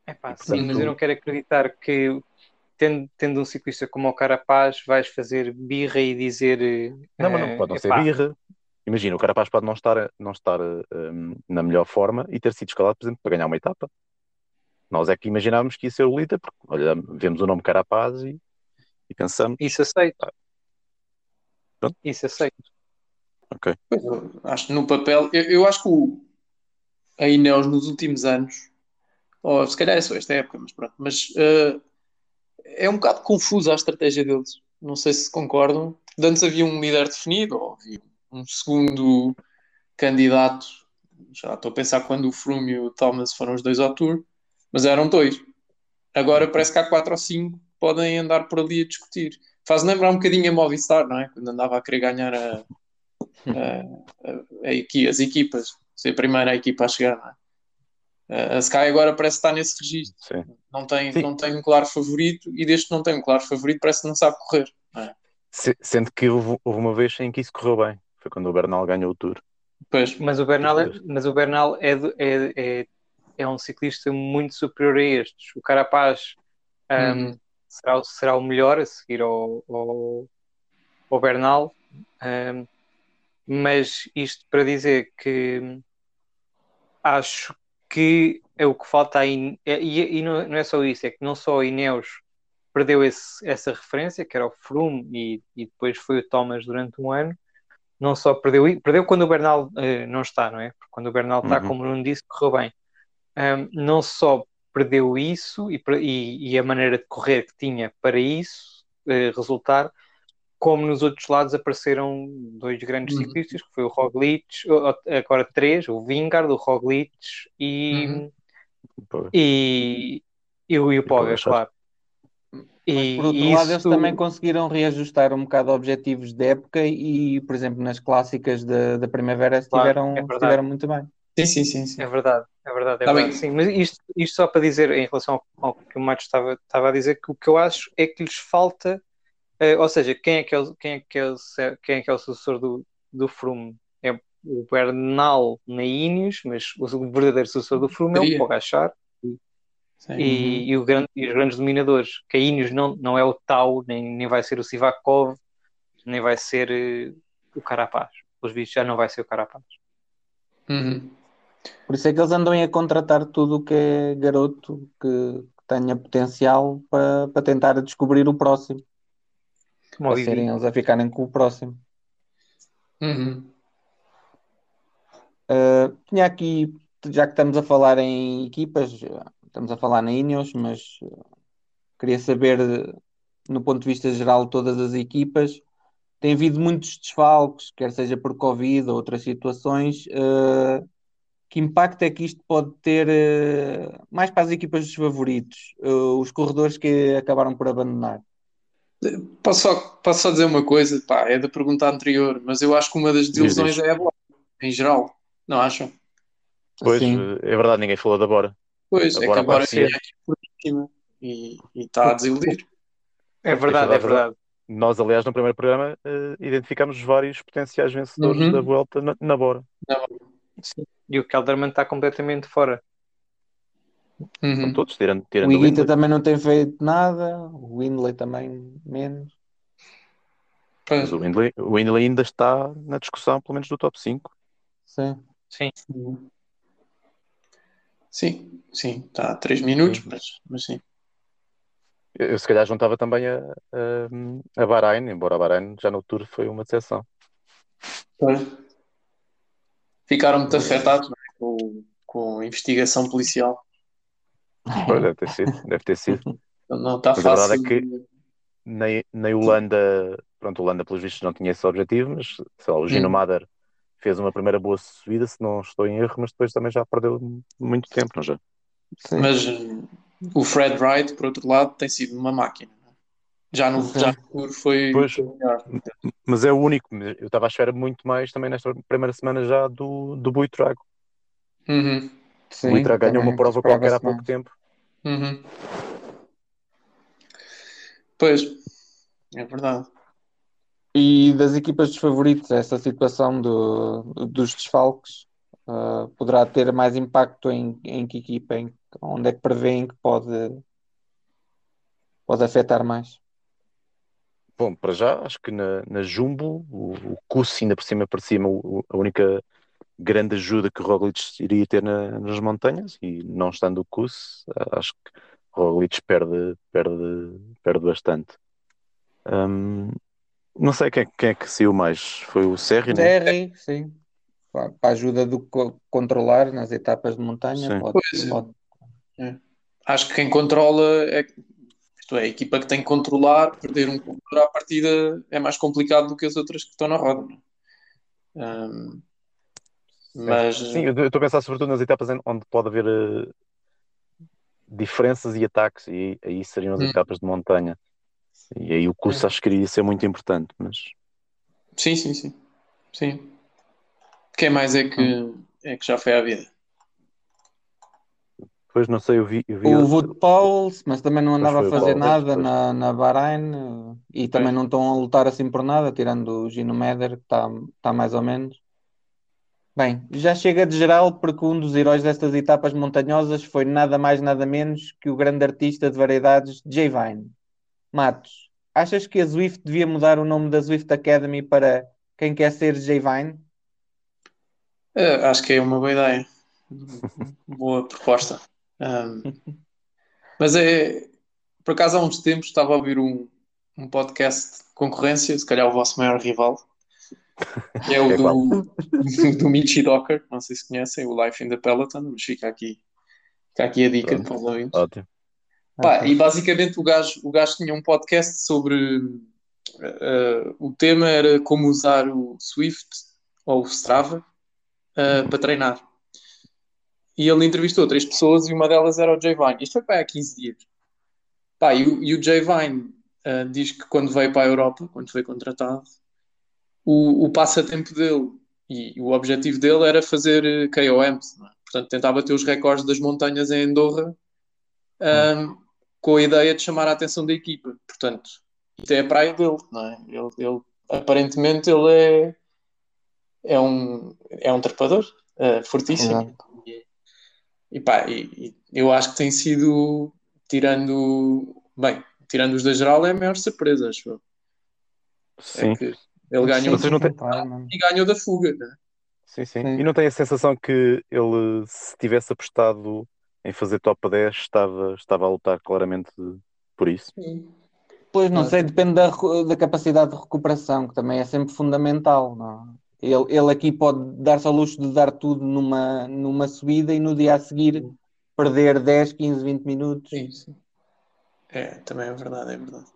É pá, sim, mas eu não quero acreditar que tendo, tendo um ciclista como o Carapaz, vais fazer birra e dizer. Não, mas não pode não epá. ser birra. Imagina, o Carapaz pode não estar, não estar um, na melhor forma e ter sido escalado, por exemplo, para ganhar uma etapa. Nós é que imaginávamos que ia ser o líder, porque olha, vemos o nome Carapaz e, e pensamos. Isso aceito. Ah. Isso aceito. Ok. acho que no papel, eu, eu acho que o, a Ineos nos últimos anos, ou se calhar é só esta época, mas pronto, mas uh, é um bocado confusa a estratégia deles. Não sei se concordam. Antes havia um líder definido, ou havia um segundo candidato. Já estou a pensar quando o Froome e o Thomas foram os dois ao Tour, mas eram dois. Agora parece que há quatro ou cinco podem andar por ali a discutir. Faz lembrar um bocadinho a Movistar, não é? Quando andava a querer ganhar a, a, a, a, as equipas, ser a primeira equipa a chegar, não é? A Sky agora parece estar nesse registro. Sim. Não, tem, Sim. não tem um claro favorito e desde que não tem um claro favorito parece que não sabe correr. É? Sendo que houve, houve, uma vez em que isso correu bem. Foi quando o Bernal ganhou o Tour. Pois. Mas o Bernal, é, mas o Bernal é, é, é, é, um ciclista muito superior a estes. O Carapaz um, uhum. será, será o melhor a seguir ao, ao, ao Bernal. Um, mas isto para dizer que acho que é o que falta aí, e, e não, não, é só isso, é que não só a Ineos perdeu esse, essa referência, que era o Froome, e, e, depois foi o Thomas durante um ano, não só perdeu, perdeu quando o Bernal uh, não está, não é? Porque quando o Bernal está, uhum. como não disse, correu bem. Um, não só perdeu isso e, e, e, a maneira de correr que tinha para isso uh, resultar, como nos outros lados apareceram dois grandes uhum. ciclistas, que foi o Roglic, agora três, o Vingard, o Roglic e, uhum. e, e, o, e o Pogas, claro. E, por outro lado, eles também conseguiram reajustar um bocado objetivos de época e, por exemplo, nas clássicas da, da primavera estiveram, claro, é estiveram muito bem. Sim, sim, sim, sim. É verdade, é verdade. É tá verdade sim. Mas isto, isto só para dizer, em relação ao, ao que o Matos estava, estava a dizer, que o que eu acho é que lhes falta Uh, ou seja, quem é que é o, quem é que é o, quem é que é o sucessor do, do Froome? É o Bernal na Ineos, mas o verdadeiro sucessor do Froome é o Pogachar e, e, o grande, e, os grandes dominadores. Que a Ineos não, não é o Tau, nem, nem vai ser o Sivakov, nem vai ser uh, o Carapaz. Os bichos já não vai ser o Carapaz. Uhum. Por isso é que eles andam a contratar tudo o que é garoto que, que tenha potencial para, para tentar descobrir o próximo. Como para serem eles a ficarem com o próximo. Uhum. Uh, tinha aqui, já que estamos a falar em equipas, estamos a falar na Ineos, mas queria saber, no ponto de vista geral, todas as equipas. Tem havido muitos desfalques, quer seja por Covid ou outras situações. Uh, que impacto é que isto pode ter uh, mais para as equipas dos favoritos, os corredores que acabaram por abandonar? Posso só, posso só dizer uma coisa, pá, é da pergunta anterior, mas eu acho que uma das desilusões é a Bora, em geral, não acham? Pois, assim. é verdade, ninguém falou da Bora. Pois, a é que a Bora é aqui por cima e, e está a desiludir. É verdade, é verdade. Nós, aliás, no primeiro programa uh, identificamos vários potenciais vencedores uhum. da volta na, na Bora. Sim. E o Kelderman está completamente fora. Uhum. todos, tirando, tirando o Iguita também não tem feito nada, o Windley também menos. Mas o Windley, o Windley ainda está na discussão, pelo menos do top 5. Sim. Sim. Sim, sim, está a 3 minutos, sim. Mas, mas sim. Eu se calhar juntava também a, a, a Bahrein, embora a Bahrein já no Tour foi uma decepção. Ficaram muito afetados é? com, com a investigação policial. Pois, deve ter sido, deve ter sido. Não está fácil. A verdade é que nem, nem Holanda, pronto, Holanda pelos vistos não tinha esse objetivo, mas sei lá, o Gino hum. Mader fez uma primeira boa subida, se não estou em erro, mas depois também já perdeu muito tempo, não já? Sim. Mas o Fred Wright, por outro lado, tem sido uma máquina. Já no, já no foi, pois, Mas é o único. Eu estava à espera muito mais também nesta primeira semana já do, do Bui Trago. Uhum. Sim, o Itra ganhou uma prova qualquer há pouco tempo. Uhum. Pois, é verdade. E das equipas dos favoritos, essa situação do, dos desfalques uh, poderá ter mais impacto em, em que equipa? Em, onde é que prevêem que pode, pode afetar mais? Bom, para já, acho que na, na Jumbo, o, o ainda por cima, por cima, o, a única grande ajuda que o Roglic iria ter na, nas montanhas e não estando o Kuss, acho que Roglic perde, perde, perde bastante. Um, não sei quem, quem, é que saiu mais. Foi o Serri, né? Serri, sim. Para a ajuda do controlar nas etapas de montanha. Pode, pode. É. Acho que quem controla é, isto é, a equipa que tem que controlar, perder um controle à partida é mais complicado do que as outras que estão na roda. Um, mas... Sim, eu estou a pensar sobretudo nas etapas onde pode haver uh, diferenças e ataques, e aí seriam as hum. etapas de montanha. E aí o curso é. acho que iria ser muito importante, mas... Sim, sim, sim. Sim. Quem mais é que, hum. é que já foi à vida? Pois não sei, eu vi. Eu vi o Wood Pauls, mas também não andava a fazer nada na, na Bahrein e também não estão a lutar assim por nada, tirando o Gino Meder, que está tá mais ou menos. Bem, já chega de geral porque um dos heróis destas etapas montanhosas foi nada mais nada menos que o grande artista de variedades Jay Vine. Matos, achas que a Zwift devia mudar o nome da Zwift Academy para quem quer ser Jay Vine? Uh, acho que é uma boa ideia. boa proposta. Um, mas é, por acaso há uns tempos estava a ouvir um, um podcast de concorrência, se calhar o vosso maior rival, que é o é do, do Michi Docker, não sei se conhecem, o Life in the Peloton, mas fica aqui, fica aqui a dica para os ouvintes. Ótimo. Pá, e basicamente o gajo, o gajo tinha um podcast sobre uh, o tema era como usar o Swift ou o Strava uh, para treinar e ele entrevistou três pessoas e uma delas era o Jay Vine. Isto foi para há 15 dias. Pá, e, o, e o Jay Vine uh, diz que quando veio para a Europa, quando foi contratado, o, o passatempo dele e o objetivo dele era fazer eh, KOMs. É? Portanto, tentava ter os recordes das montanhas em Andorra um, com a ideia de chamar a atenção da equipa. Portanto, isto é a praia dele, não é? Ele, ele aparentemente ele é, é um, é um trepador uh, fortíssimo. Exato. E pá, e, e eu acho que tem sido, tirando, bem, tirando os da geral, é a maior surpresa, acho eu. É sim. É ele ganhou sim, não tem... e ganhou da fuga, né? sim, sim, sim. E não tem a sensação que ele, se tivesse apostado em fazer top 10, estava, estava a lutar claramente por isso? Sim. Pois não sei, depende da, da capacidade de recuperação, que também é sempre fundamental. Não? Ele, ele aqui pode dar-se ao luxo de dar tudo numa, numa subida e no dia a seguir perder 10, 15, 20 minutos. Sim, sim. É, também é verdade, é verdade.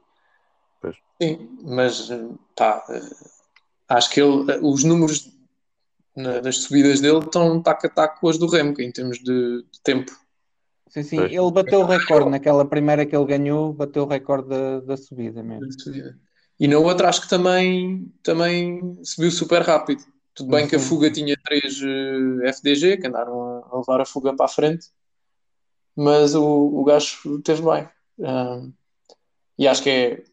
Pois. Sim, mas tá, acho que ele, os números na, das subidas dele estão taco a taco com as do Remco em termos de, de tempo. Sim, sim, pois. ele bateu o recorde naquela primeira que ele ganhou, bateu o recorde da, da subida mesmo. Da subida. E na outra acho que também, também subiu super rápido. Tudo bem que a fuga tinha 3 uh, FDG, que andaram a, a, levar a fuga para a frente, mas o, o gajo teve bem. Uh, e acho que é,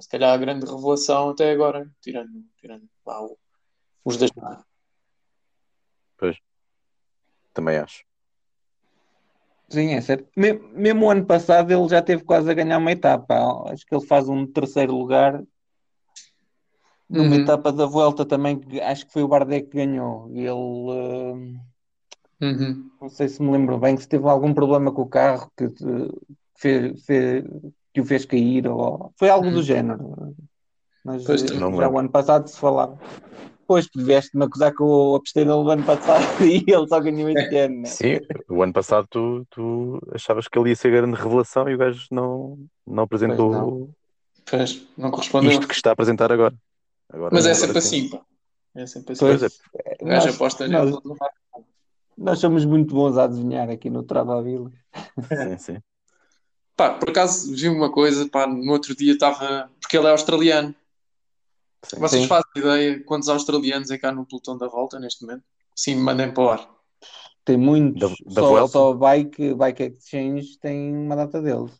se calhar, a grande revelação até agora, tirando, tirando lá, os das. Pois, também acho. Sim, é certo. Mesmo o ano passado ele já teve quase a ganhar uma etapa. Acho que ele faz um terceiro lugar numa uhum. etapa da volta também, acho que foi o Bardet que ganhou. Ele uh, uhum. não sei se me lembro bem que se teve algum problema com o carro que, fez, fez, que o fez cair, ou foi algo uhum. do género. Mas pois, já o ano passado se falava. Pois, vieste-me acusar que eu apostei nele no ano passado e ele só ganhou este ano, né? Sim, o ano passado tu, tu achavas que ele ia ser grande revelação e o gajo não, não apresentou pois não. Pois, não correspondeu. isto que está a apresentar agora. Agora, Mas é sempre assim, pá. É sempre assim. Pois é. O gajo aposta nós, nós somos muito bons a adivinhar aqui no Travavila. Sim, sim. Pá, por acaso vi uma coisa, pá, no outro dia estava. Porque ele é australiano. Sim, Vocês sim. fazem ideia quantos australianos é cá no pelotão da volta neste momento? Sim, mandem para o ar. Tem muitos. Da, da só, só bike, bike Exchange tem uma data deles.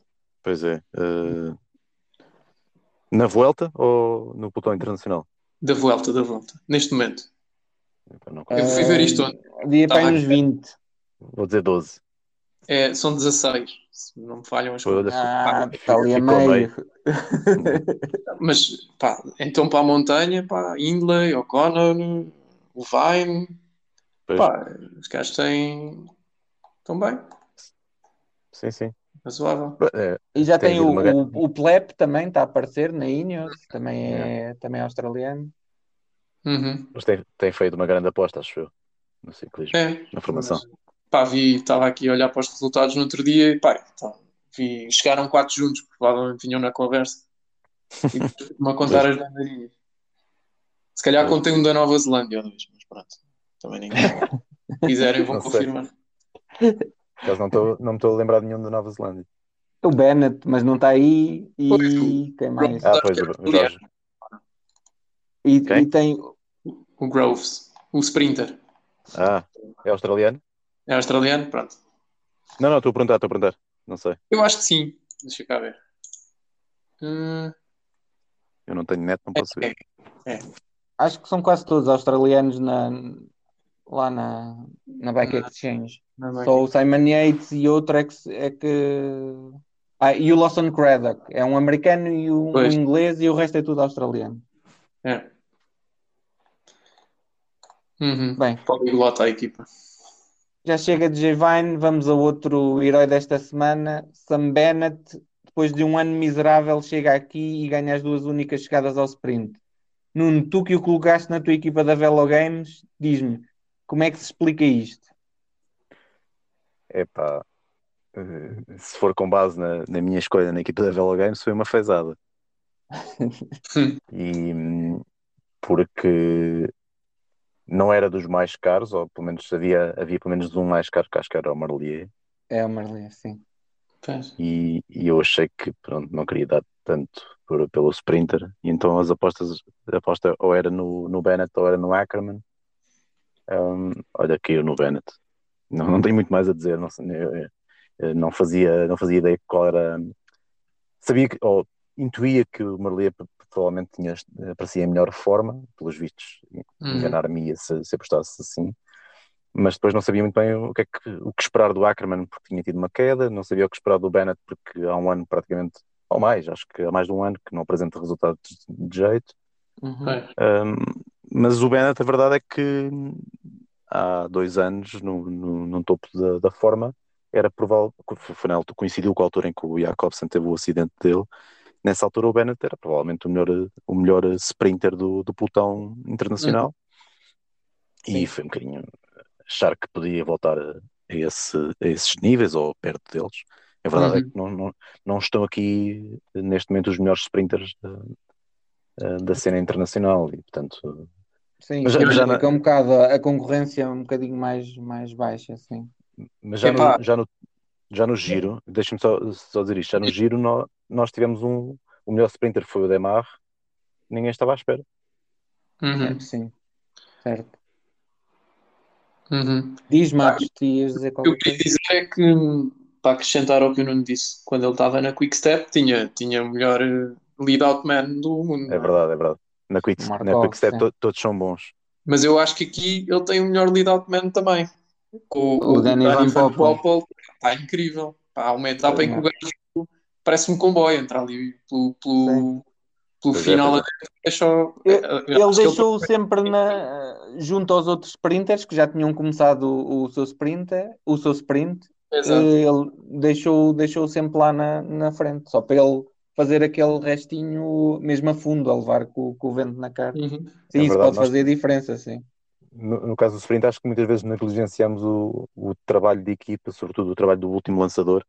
Pois é. Uh... Na Vuelta ou no pelotão internacional? Da Vuelta, da Vuelta, neste momento. Eu fui ver isto ontem. Dia para uns 20. Vou dizer 12. É, são 16, se não me falham as coisas. Ah, está ali a meio. Mas, pá, então para a montanha, pá, Indley, O'Connor, o Vine, pá, os gajos têm. estão bem. Sim, sim razoável. É, e já tem, tem o, uma... o, o Plep também, está a aparecer na Ineos, também é, é. também é australiano. Uhum. Mas tem, tem feito uma grande aposta, acho eu, no ciclismo, é, na formação. Mas, pá, vi, estava aqui a olhar para os resultados no outro dia e pá, então, vi, chegaram quatro juntos, provavelmente vinham na conversa. E uma contar as bandeirinhas. Se calhar contei um da Nova Zelândia, mas pronto, também ninguém. quiserem, vão confirmar. Caso não, tô, não me estou a lembrar de nenhum da Nova Zelândia. O Bennett, mas não está aí. E tem mais. Ah, pois, Jorge. E, e, tem o Groves, o Sprinter. Ah, é australiano? É australiano, pronto. Não, não, estou a perguntar, estou a perguntar. Não sei. Eu acho que sim. Deixa cá ver. Hum... Eu não tenho net, não posso ver. É, é. Acho que são quase todos australianos na, lá na, na Bike Exchange. Na Só o Simon Yates e outro é que. É que... Ah, e o Lawson Craddock. É um americano e um, um inglês e o resto é tudo australiano. É. Uhum. Bem, poliglota a equipa. Já chega de J-Vine, vamos a outro herói desta semana, Sam Bennett. Depois de um ano miserável, chega aqui e ganha as duas únicas chegadas ao sprint. Nuno, tu que o colocaste na tua equipa da Velo Games, diz-me, como é que se explica isto? Epá, eh, se for com base na, na minha escolha na equipa da Velo Games, foi uma fezada. e porque não era dos mais caros, ou pelo menos havia, havia pelo menos um mais caro, que acho que era o Marlier. É o Marlier, sim. E, e, eu achei que pronto, não queria dar tanto por, pelo Sprinter, e então as apostas, a aposta ou era no, no Bennett ou era no Ackerman. Um, olha, caiu no Bennett. Não, não tenho muito mais a dizer, não, eu, eu não, fazia, não fazia ideia qual era. Sabia que, ou intuía que o Marlier provavelmente tinha, parecia em melhor forma, pelos vistos, uhum. enganar-me se, se apostasse assim, mas depois não sabia muito bem o que, é que, o que esperar do Ackerman porque tinha tido uma queda, não sabia o que esperar do Bennett porque há um ano praticamente, ou mais, acho que há mais de um ano que não apresenta resultados de jeito. Uhum. Um, mas o Bennett, a verdade é que há dois anos, no, no, no topo da, da, forma, era provável, foi na altura, coincidiu com a altura em que o Jacobsen teve o acidente dele, nessa altura o Bennett era provavelmente o melhor, o melhor sprinter do, do pelotão internacional. Uhum. E foi um bocadinho achar que podia voltar a, esse, a esses níveis ou perto deles. A verdade é uhum. é que não, não, não estão aqui neste momento os melhores sprinters da, da cena internacional e portanto Sim, mas já, já na... um bocado a concorrência um bocadinho mais, mais baixa, sim. Mas já, no, já, no, já no giro, deixa-me só, só dizer isto, já no giro nós, nós tivemos um, o melhor sprinter foi o Demar, ninguém estava à espera. Uhum. É, sim, certo. Uhum. Diz, Marcos, tu ias dizer qualquer O que eu queria dizer é que, para acrescentar ao que o Nuno disse, quando ele estava na Quick Step, tinha, tinha o melhor eh, lead-out man do mundo. É, verdade, é verdade. Na Quick, na quick Step to, todos são bons. Mas eu acho que aqui ele tem o melhor lead-out man também. O, o, o Danny Van Poppel está incrível. Há uma etapa em que o gajo parece um comboio, entra ali pelo, pelo, pelo é, final é. deixou, ele, ele deixou ele... sempre na, junto aos outros sprinters que já tinham começado o, o seu sprinter, o seu sprint, Exato. ele deixou, deixou sempre lá na, na frente, só para ele fazer aquele restinho mesmo a fundo, a levar com, com o vento na cara. Uhum. Sim, é isso verdade, pode nós... fazer diferença, sim. No, no, caso do sprint, acho que muitas vezes negligenciamos o, o trabalho de equipa, sobretudo o trabalho do último lançador,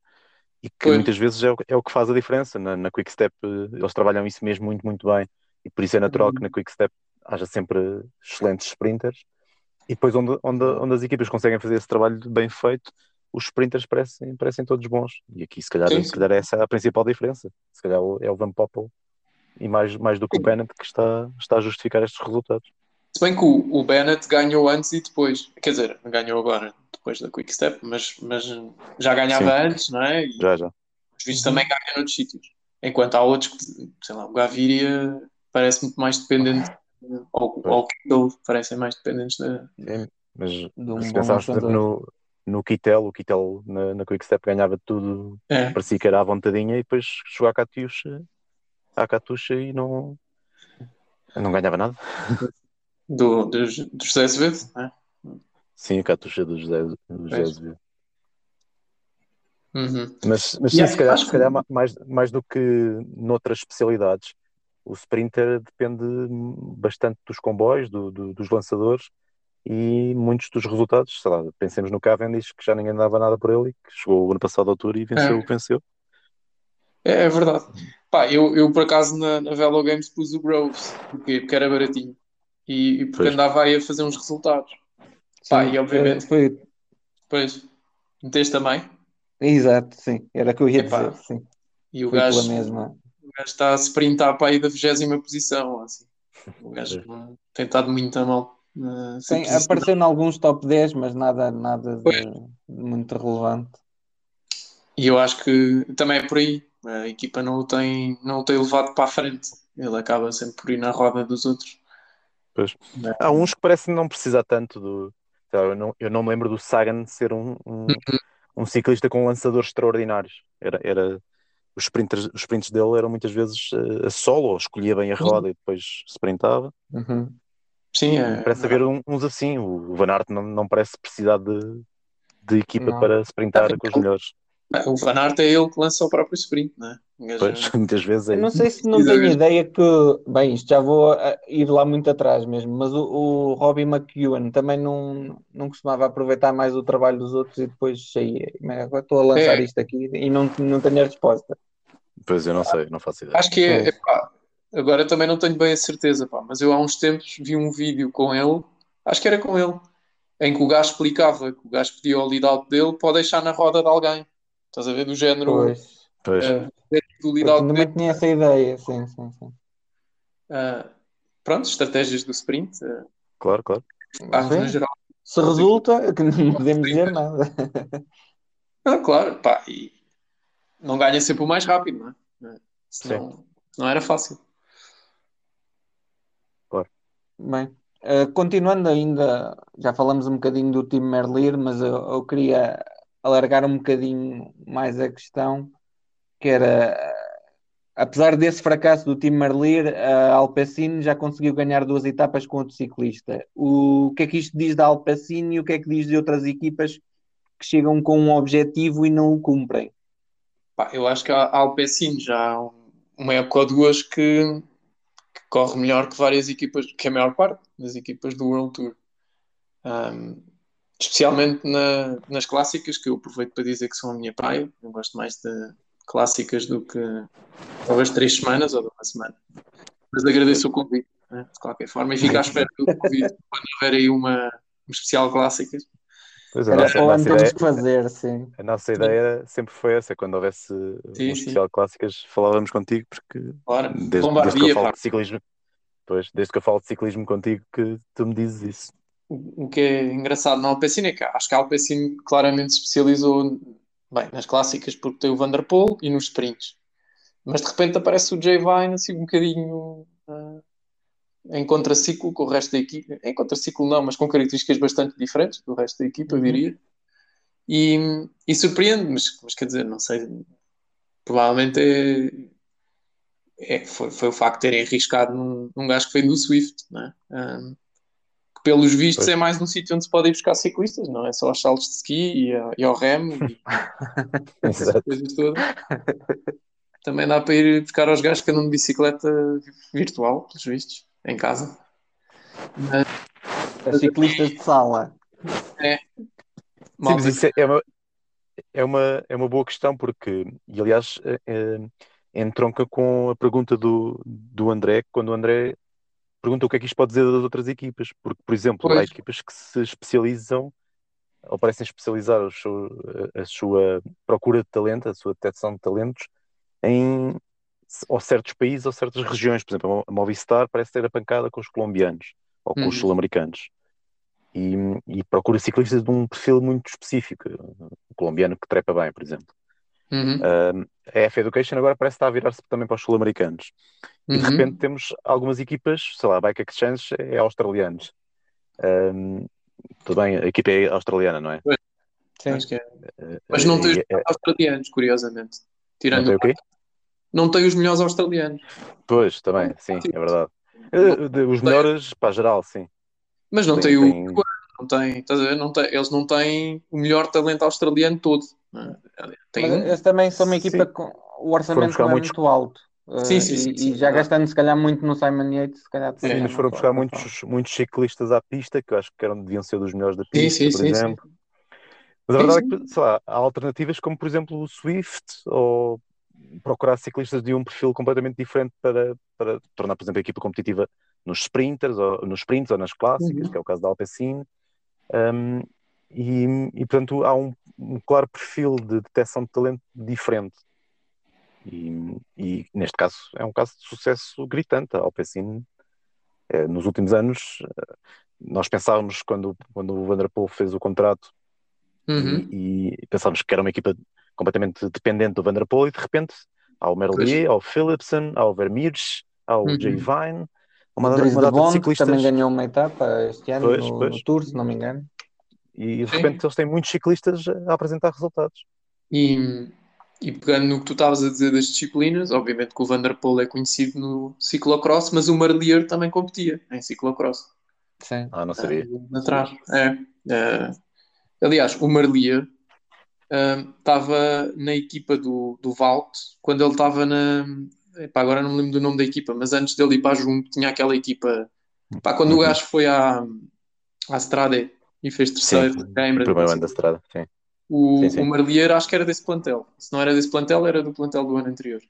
e que pois. muitas vezes é o, é o, que faz a diferença. Na, na Quick Step eles trabalham isso mesmo muito, muito bem, e por isso é natural uhum. que na Quick Step haja sempre excelentes sprinters, e depois onde, onde, onde as equipas conseguem fazer esse trabalho bem feito, os sprinters parecem, parecem todos bons. E aqui, se calhar, sim, se calhar essa é a principal diferença. Se calhar é o Van Poppel e mais, mais do que o Bennett que está, está a justificar estes resultados. Se bem que o, o Bennett ganhou antes e depois, quer dizer, ganhou agora, depois da Quick Step, mas, mas já ganhava sim. antes, não é? E já, já. Os vídeos também ganham noutros sítios. Enquanto há outros que, sei lá, o Gaviria parece muito mais dependente, ou, ou o Kittel parecem mais dependentes da. Sim, mas um se exemplo, no, no Kittel, o Kittel na, na Quick Step ganhava tudo, é. parecia que era à vontadinha, e depois chegou à Catuxa, à Catuxa e não, não ganhava nada. Do, do, do José Azevedo, é? Sim, a Catuxa do José, do José Azevedo. Uhum. Mas, mas sim, yeah, se calhar, se calhar mais, mais do que noutras especialidades, o sprinter depende bastante dos comboios, do, do, dos lançadores e muitos dos resultados, sei lá, pensemos no Cavendish que já ninguém dava nada por ele e que chegou o ano passado à altura e venceu o é. venceu. É, é, verdade. Pá, eu, eu por acaso na, na Velo Games pus o Groves, porque, porque era baratinho e, e porque pois. andava aí a fazer uns resultados. Pá, sim, e obviamente. Foi... Pois, meteste também? Exato, sim, era o que eu ia Epá, dizer. Sim. E o gajo, mesma. o gajo está a sprintar para aí da vigésima posição. Assim. O gajo tem estado muito a mal. Uh, Sim, apareceu em alguns top 10, mas nada, nada de muito relevante. e eu acho que também é por aí. A equipa não o tem, não o tem levado para a frente. Ele acaba sempre por ir na roda dos outros. Pois. Há uns que parecem não precisar tanto do. Eu não, eu não me lembro do Sagan ser um, um, uhum. um ciclista com lançadores extraordinários. Era, era, os, sprinters, os sprints dele eram muitas vezes uh, a solo, ou escolhia bem a roda e depois sprintava. Uhum. Sim, é, parece haver uns assim. O Van Aert não, não parece precisar de, de equipa não. para sprintar com os melhores. O Van Aert é ele que lança o próprio sprint, não é? Pois, muitas vezes é. não sei se não tenho ideia que. Bem, isto já vou ir lá muito atrás mesmo, mas o, o Robbie McEwen também não, não costumava aproveitar mais o trabalho dos outros e depois saía. Agora estou a lançar é. isto aqui e não, não tenho a resposta. Pois eu não sei, não faço ideia. Acho que é. é pá, agora também não tenho bem a certeza, pá, mas eu há uns tempos vi um vídeo com ele, acho que era com ele, em que o gajo explicava que o gajo pedia o lead-out dele para deixar na roda de alguém. Estás a ver? Do género. Pois. Pois. Uh, também tinha essa ideia, sim, sim, sim. Uh, pronto, estratégias do sprint. Uh, claro, claro. Ah, geral. Se resulta, que não podemos dizer nada. Ah, claro, pá, e não ganha sempre o mais rápido, não é? Senão, não era fácil. Claro. Bem, uh, continuando ainda, já falamos um bocadinho do time Merlir, mas eu, eu queria alargar um bocadinho mais a questão, que era, apesar desse fracasso do time Merlir, a Alpecin já conseguiu ganhar duas etapas com outro ciclista. O que é que isto diz da Alpecin e o que é que diz de outras equipas que chegam com um objetivo e não o cumprem? Eu acho que a Alpecin já há uma época ou duas que, que, corre melhor que várias equipas, que a maior parte das equipas do World Tour. Um, especialmente na, nas clássicas, que eu aproveito para dizer que são a minha praia. Eu gosto mais de clássicas do que talvez três semanas ou de uma semana. Mas agradeço o convite, né, de qualquer forma, e fico à espera do convite quando houver aí uma, um especial clássicas. Pois é, a nossa, a nossa ideia, fazer, sim. A nossa ideia sempre foi essa, quando houvesse sim, um especial sim. clássicas, falávamos contigo, porque claro. desde, desde que eu falo de ciclismo, pois, desde que eu falo de ciclismo contigo, que tu me dizes isso o que é engraçado na Alpecin é que acho que a Alpecin claramente se especializou bem, nas clássicas porque tem o Vanderpool e nos sprints. Mas de repente aparece o Jay Vine assim um bocadinho uh, em contraciclo com o resto da equipa. Em contraciclo não, mas com características bastante diferentes do resto da equipa, uhum. eu diria. E, e surpreende, mas, mas quer dizer, não sei, provavelmente é, é foi, foi, o facto de terem arriscado num, num gajo que veio do Swift, né? Um, que pelos vistos pois. é mais um sítio onde se pode ir buscar ciclistas, não é só aos saltos de ski e, a, e ao remo e essas coisas todas. Também dá para ir buscar aos gajos que andam de bicicleta virtual, pelos vistos, em casa. Mas, ciclistas de sala. É. Sim, mas isso é, é uma, é, uma, é uma boa questão, porque, e aliás, é, é, entronca com a pergunta do, do André, quando o André pergunta o que é que isto pode dizer das outras equipas, porque, por exemplo, pois. há equipas que se especializam ou parecem especializar a sua, a sua, procura de talento, a sua detecção de talentos em ou certos países ou certas regiões. Por exemplo, a Movistar parece ter a pancada com os colombianos ou com uhum. os sul-americanos. E, e, procura ciclistas de um perfil muito específico. O colombiano que trepa bem, por exemplo. Uhum. Uh, a F Education agora parece estar a virar-se também para os sul-americanos. E de uhum. repente temos algumas equipas, sei lá, a Bike Exchange é australianos. Um, tudo bem, a equipa é australiana, não é? Sim. Acho que é. Uh, Mas não tem os é... australianos, curiosamente. Tirando não tem o quê? Não tem os melhores australianos. Pois, também, sim, é verdade. Uh, os melhores, para geral, sim. Mas não tem, tem o. Não tem, estás a ver? Não tem, eles não têm o melhor talento australiano todo. Tem Mas eles também são uma equipa sim. com o orçamento não é muitos... muito alto. Sim, sim, sim, e, sim, e já gastando se calhar muito no Simon Yates, se calhar sim, mas foram buscar muitos, muitos ciclistas à pista que eu acho que eram, deviam ser dos melhores da pista, por exemplo. Mas a verdade é que, sei lá, há alternativas como, por exemplo, o Swift ou procurar ciclistas de um perfil completamente diferente para, para tornar, por exemplo, a equipa competitiva nos sprinters, ou nos sprints ou nas clássicas, uhum. que é o caso da Alpecin. Um, e, e, portanto, há um, um claro perfil de detecção de talento diferente. E, e, neste caso é um caso de sucesso gritante. A Alpecin, é, nos últimos anos, eh, nós pensávamos quando, quando o Vanderpool fez o contrato uhum. e, e, pensávamos que era uma equipa completamente dependente do Vanderpool e de repente há o Merlier, há o Philipson, há o Vermeers, há o uhum. Jay Vine, uma, uma data de ciclistas. também ganhou uma etapa este ano pois, no, pois. no Tour, se não me engano. E de repente Sim. eles têm muitos ciclistas a apresentar resultados. E, e pegando no que tu estavas a dizer das disciplinas, obviamente que o Vanderpool é conhecido no ciclocross, mas o Marlier também competia em ciclocross. Sim. Ah, não sabia. Uh, atrás. É. Uh, aliás, o Marlier estava uh, na equipa do, do Valt quando ele estava na. Epá, agora não me lembro do nome da equipa, mas antes dele ir para a Jumbo tinha aquela equipa. Epá, quando uhum. o gajo foi à, à Strade e fez terceiro, sim, primeiro ano da Strada, sim. O, sim, sim. o Marlier acho que era desse plantel. Se não era desse plantel, era do plantel do ano anterior.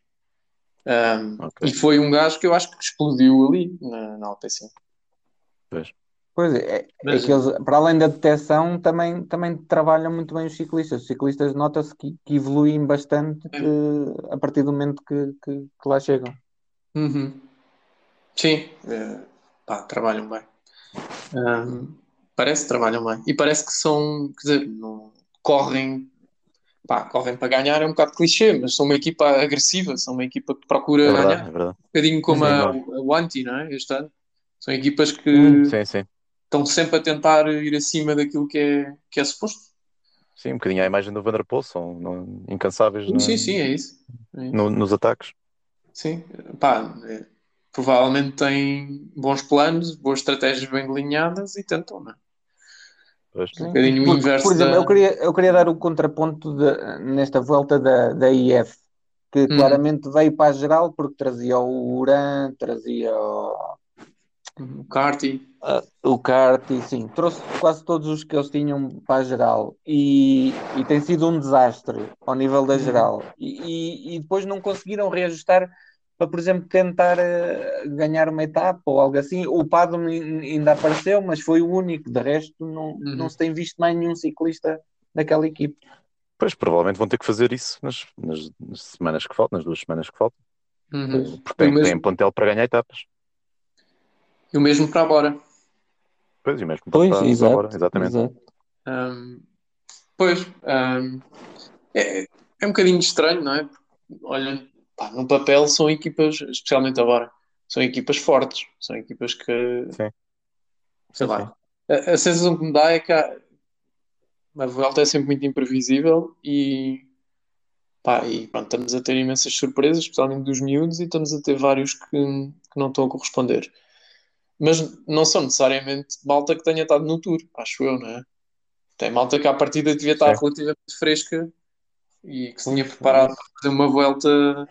Um, okay. E foi um gajo que eu acho que explodiu ali na, na Alpecin. Pois. Pois é, é que eles, para além da detecção, também, também trabalham muito bem os ciclistas. Os ciclistas nota-se que, que, evoluem bastante é. a partir do momento que, que, que lá chegam. Uhum. Sim, é, pá, trabalham bem. Um, parece que trabalham bem. E parece que são, quer dizer, não, correm, pá, correm para ganhar, é um bocado clichê, mas são uma equipa agressiva, são uma equipa que procura é verdade, ganhar. É um bocadinho como a, a Wanty, não é? Este ano. São equipas que. Hum, sim, sim estão sempre a tentar ir acima daquilo que é, que é suposto. Sim, um bocadinho a imagem do Vanderpool, são não, incansáveis sim, sim, sim, é isso. É isso. No, nos ataques. Sim, pá, é, provavelmente têm bons planos, boas estratégias bem delineadas e tentam, não é? Um bocadinho o inverso. Por exemplo, da... eu, queria, eu queria dar o contraponto de, nesta volta da, da IF, que hum. claramente veio para a geral porque trazia o Uran, trazia o, o Carty. Uh, o Carty, sim, trouxe quase todos os que eles tinham para a geral e, e tem sido um desastre ao nível da uhum. geral. E, e, e depois não conseguiram reajustar para, por exemplo, tentar uh, ganhar uma etapa ou algo assim. O Pado ainda apareceu, mas foi o único, de resto, não, uhum. não se tem visto mais nenhum ciclista daquela equipe. Pois, provavelmente vão ter que fazer isso nas, nas, nas semanas que faltam, nas duas semanas que faltam. Uhum. Porque tem, mesmo... tem plantel para ganhar etapas. E o mesmo para a Bora. Pois, e mesmo pois, para, exato, para a Bora, exatamente. Exato. Um, pois, um, é, é um bocadinho estranho, não é? Olha, pá, no papel são equipas, especialmente agora, são equipas fortes, são equipas que. Sim. Sei sim, lá. Sim. A, a, sensação que me dá é que a, a volta é sempre muito imprevisível e. Pá, e pronto, estamos a ter imensas surpresas, especialmente dos miúdos, e estamos a ter vários que, que não estão a corresponder mas não são necessariamente malta que tenha estado no tour, acho eu, não é? Tem malta que à partida devia estar relativamente fresca e que se tinha preparado para fazer uma volta.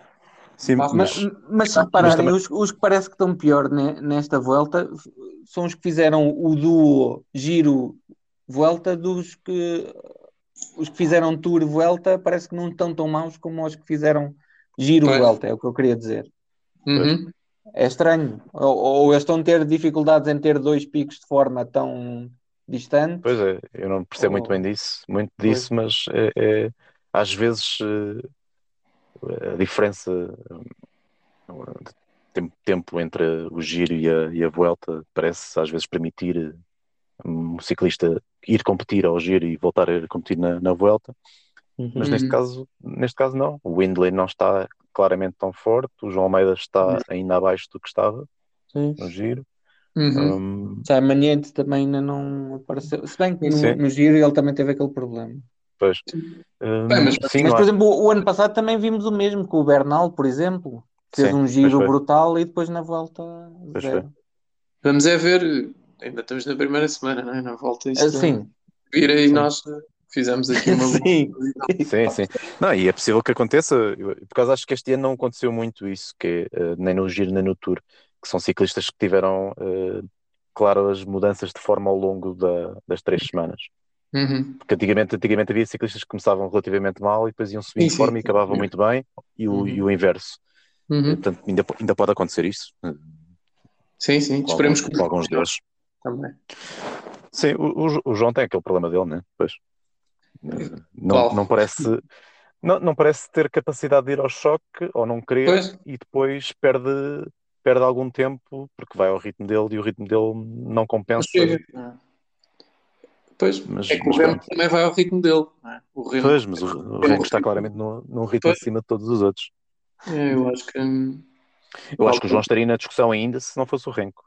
Sim, mas, mas, mas se repararem, também... os, os, que parece que estão pior nesta volta são os que fizeram o duo giro volta dos que os que fizeram tour volta parece que não estão tão maus como os que fizeram giro pois. volta, é o que eu queria dizer. Uhum. É estranho. Ou, ou eles estão a ter dificuldades em ter dois picos de forma tão distante. Pois é, eu não percebo ou... muito bem disso, muito disso, pois. mas é, é, às vezes eh, a diferença de tempo, tempo entre o giro e a, e a volta parece às vezes permitir um ciclista ir competir ao giro e voltar a competir na, na volta. Uhum. Mas neste caso, neste caso não. O Windley não está claramente tão forte. O João Almeida está ainda abaixo do que estava Sim. no giro. Uhum. Um... Já Maniente também ainda não apareceu. Se bem que no, no, giro ele também teve aquele problema. Pois. Bem, mas, sim, mas por exemplo, o ano passado também vimos o mesmo com o Bernal, por exemplo. Fez sim, um giro brutal e depois na volta zero. Vamos é ver, ainda estamos na primeira semana, não é? Na volta isto. Ah, sim. Vira e nós Fizemos aqui uma. sim. sim, sim. Não, e é possível que aconteça, por causa acho que este ano não aconteceu muito isso, que uh, nem no Giro nem no Tour, que são ciclistas que tiveram, uh, claro, as mudanças de forma ao longo da, das três semanas. Uhum. Porque antigamente, antigamente havia ciclistas que começavam relativamente mal e depois iam subir de forma e acabavam muito bem, e o, uhum. e o inverso. Uhum. Portanto, ainda, ainda pode acontecer isso. Sim, sim, com esperemos alguns, que. Com alguns deles. Também. Sim, o, o, o João tem aquele problema dele, né? Pois. Não, não parece não, não parece ter capacidade de ir ao choque ou não querer pois. e depois perde, perde algum tempo porque vai ao ritmo dele e o ritmo dele não compensa. Pois, mas, é que o Renko também vai ao ritmo dele. É? O Renko, pois, mas o, o Renko está claramente num, num ritmo pois. acima de todos os outros. É, eu acho que. Eu acho que o João estaria na discussão ainda se não fosse o Renko.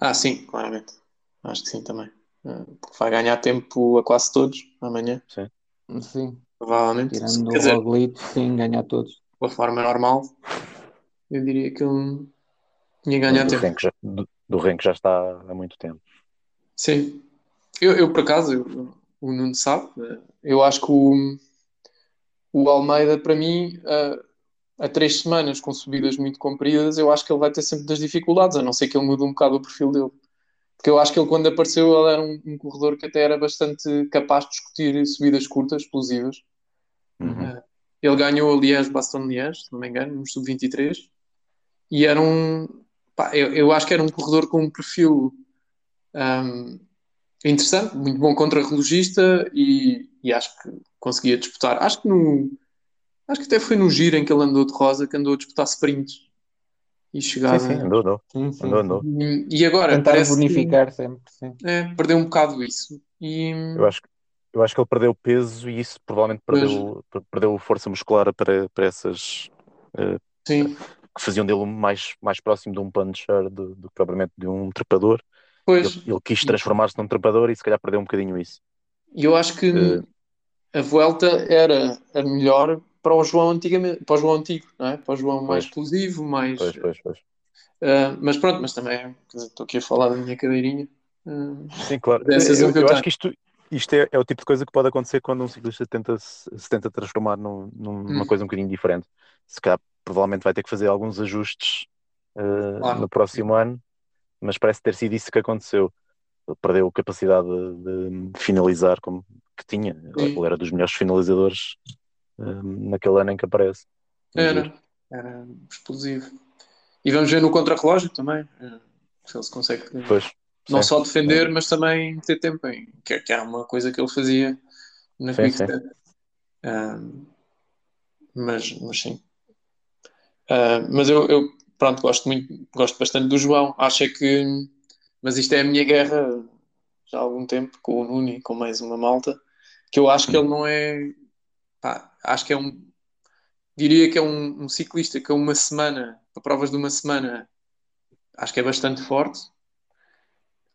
Ah, sim, claramente. Acho que sim também. Eh, porque vai ganhar tempo a quase todos amanhã. Sim. Sim. Provavelmente. Tirando Quer o dizer, Roglic, sim, ganhar todos. De forma normal, eu diria que ele tinha ganhado tempo. Renko já, do, do Renko já está há muito tempo. Sim. Eu, eu por acaso, eu, o Nuno sabe, eh, eu acho que o, o Almeida, para mim, a três semanas com subidas muito compridas, eu acho que ele vai ter sempre das dificuldades, a não ser que ele mude um bocado o perfil dele. Porque eu acho que ele, quando apareceu, ele era um, um corredor que até era bastante capaz de discutir subidas curtas, explosivas. Uhum. Uh, ele ganhou a Liège, Baston Liège, se não me engano, no sub-23. E era um. Pá, eu, eu, acho que era um corredor com um perfil um, interessante, muito bom contra-relogista e, e acho que conseguia disputar. Acho que no, Acho que até foi no giro em que ele andou de rosa que andou a disputar sprints e chegava. Sim, sim, andou, andou. Sim, sim, andou, andou. E, agora. Tentar bonificar que, sempre. Sim. É, perdeu um bocado isso. E... Eu, acho, eu acho que ele perdeu peso e isso provavelmente perdeu, perdeu força muscular para, para essas. Uh, sim. Que faziam dele mais, mais próximo de um puncher do, do que propriamente de um trepador. Pois. Ele, ele quis transformar-se num trepador e se calhar perdeu um bocadinho isso. E eu acho que uh, a volta era a melhor para o João antigamente, para o João antigo, não é? Para o João mais explosivo, mais. Pois, pois, pois. Uh, mas pronto, mas também estou aqui a falar da minha cadeirinha. Uh, Sim, claro. Eu, eu, eu acho que isto, isto é, é, o tipo de coisa que pode acontecer quando um ciclista tenta, se, se tenta transformar num, numa hum. coisa um bocadinho diferente. Se calhar, provavelmente vai ter que fazer alguns ajustes uh, claro. no próximo ano, mas parece ter sido isso que aconteceu. Ele perdeu a capacidade de, de finalizar como que tinha. Sim. Ele era dos melhores finalizadores naquele ano em que aparece. Era, era explosivo. E vamos ver no contrarrelógio também, eh, se ele se consegue pois, não sim. só defender, mas também ter tempo em que, que era uma coisa que ele fazia na sim, sim. Um, mas, mas sim. Uh, mas eu, eu, pronto, gosto muito, gosto bastante do João. Acho é que, mas isto é a minha guerra já há algum tempo com o Nuno e com mais uma malta, que eu acho que ele não é pá, acho que é um. Diria que é um, um ciclista que a uma semana, para provas de uma semana, acho que é bastante forte.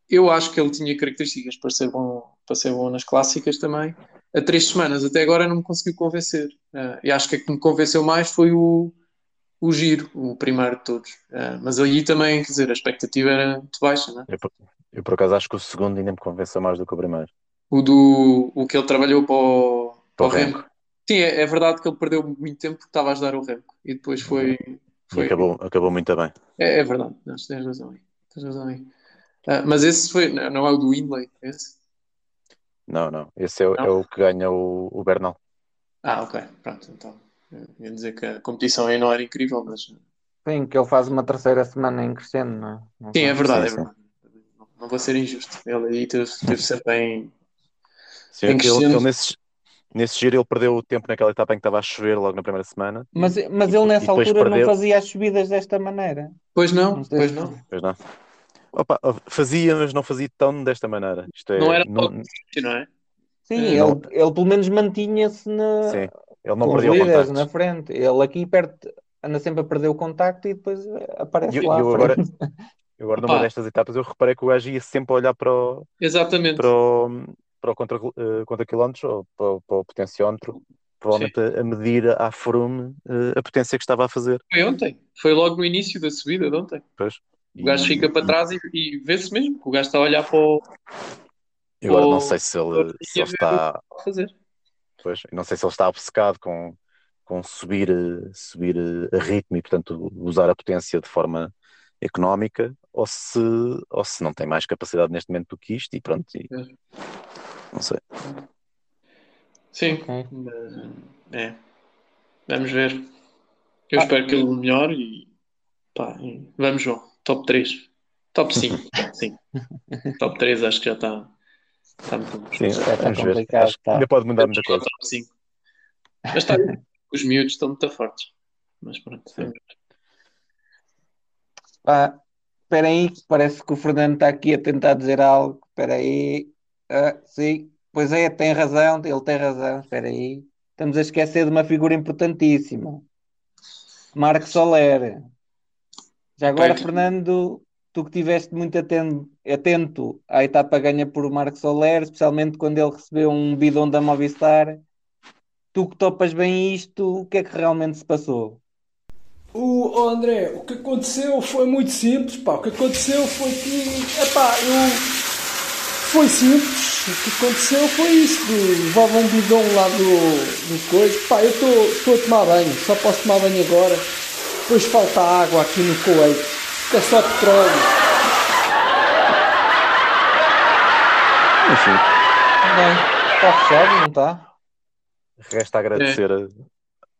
Eu acho que ele tinha características para ser bom, para ser bom nas clássicas também. Há três semanas até agora não me conseguiu convencer. Uh, e acho que a que me convenceu mais foi o, o giro, o primeiro de todos. Uh, mas aí também, quer dizer, a expectativa era muito baixa, não é? Eu, eu, por acaso acho que o segundo ainda me convenceu mais do que o primeiro. O do o que ele trabalhou para o, para o Remo. Sim, é, é, verdade que ele perdeu muito tempo porque estava a ajudar o Remco e depois foi. foi... acabou, acabou muito bem. É, é verdade, não, tens razão aí. Tens razão aí. Uh, mas esse foi, não é o do Windley, esse? Não, não. Esse é, não? é o que ganha o, o Bernal. Ah, ok, pronto. Então, ia dizer que a competição aí não era incrível, mas. Sim, que ele faz uma terceira semana em crescendo, não é? Não sim, é verdade, é verdade. Não, não, vou ser injusto. Ele aí teve, teve sempre em. Sim, em ele, ele nesses, Nesse giro ele perdeu o tempo naquela etapa em que estava a chover logo na primeira semana. Mas, mas ele nessa altura perdeu... não fazia as subidas desta maneira. Pois não, não pois não. Pois não. Opa, fazia, mas não fazia tão desta maneira. Isto é, não era não, não é? Sim, é, ele, ele pelo menos mantinha-se na... Sim, ele não perdeu o contacto. na frente. Ele aqui perto anda sempre a perder o contacto e depois aparece e, lá eu agora, eu agora numa destas etapas eu reparei que o gajo ia sempre olhar para o, Exatamente. Para o, para o contra, uh, contra quilómetros ou para, para o potenciómetro, provavelmente a, a, medir à Froome uh, a potência que estava a fazer. Foi ontem, foi logo no início da subida de ontem. Pois. O gajo e, fica para trás e, e vê-se mesmo que o gajo está a olhar para o. Eu agora não sei se ele, se ele está. A fazer. Pois, não sei se ele está obcecado com, com subir, subir a ritmo e, portanto, usar a potência de forma económica ou se, ou se não tem mais capacidade neste momento do que isto e pronto. E, não sei. Sim. É. Vamos ver. Eu ah, espero que ele melhore e pá, vamos João. Top 3. Top 5. Sim. Top 3 acho que já está. Está muito bom. Sim, é, ver. Acho que ainda pode mudar muita coisa. Top 5. Já está. Os miúdos estão muito fortes. Mas pronto. Pá, espera aí, parece que o Fernando está aqui a tentar dizer algo. Espera aí. Ah, sim, pois é, tem razão, ele tem razão. Espera aí. Estamos a esquecer de uma figura importantíssima. Marco Soler. Já agora. Fernando, tu que estiveste muito atento, atento à etapa ganha por Marco Soler, especialmente quando ele recebeu um bidão da Movistar. Tu que topas bem isto, o que é que realmente se passou? O oh André, o que aconteceu foi muito simples, pá. O que aconteceu foi que, epá, eu foi simples. O que aconteceu foi isso, levava um bidão lá do, do coisa. Pá, eu estou a tomar banho, só posso tomar banho agora. Depois falta água aqui no Kuwait. É só petróleo. Enfim. Bem, está fechado, não está? Resta agradecer é.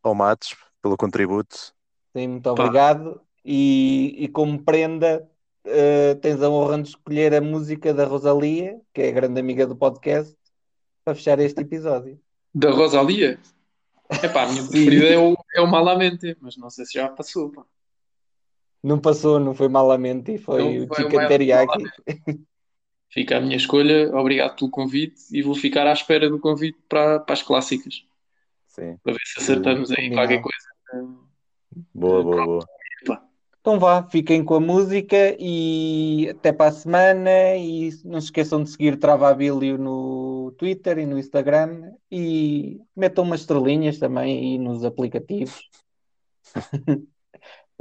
ao Matos pelo contributo Sim, muito obrigado. E, e como prenda, uh, tens a honra de escolher a música da Rosalia, que é a grande amiga do podcast, para fechar este episódio. Da Rosalia? Epá, a minha preferida é o, é o Malamente, mas não sei se já passou. Pá. Não passou, não foi Malamente, foi não, o Chicken Teriyaki. Fica a minha escolha, obrigado pelo convite e vou ficar à espera do convite para, para as clássicas. Sim. Para ver se acertamos aí qualquer coisa. Boa, boa, boa. Então vá, fiquem com a música e até para a semana. E não se esqueçam de seguir Travabilio no Twitter e no Instagram e metam umas estrelinhas também aí nos aplicativos.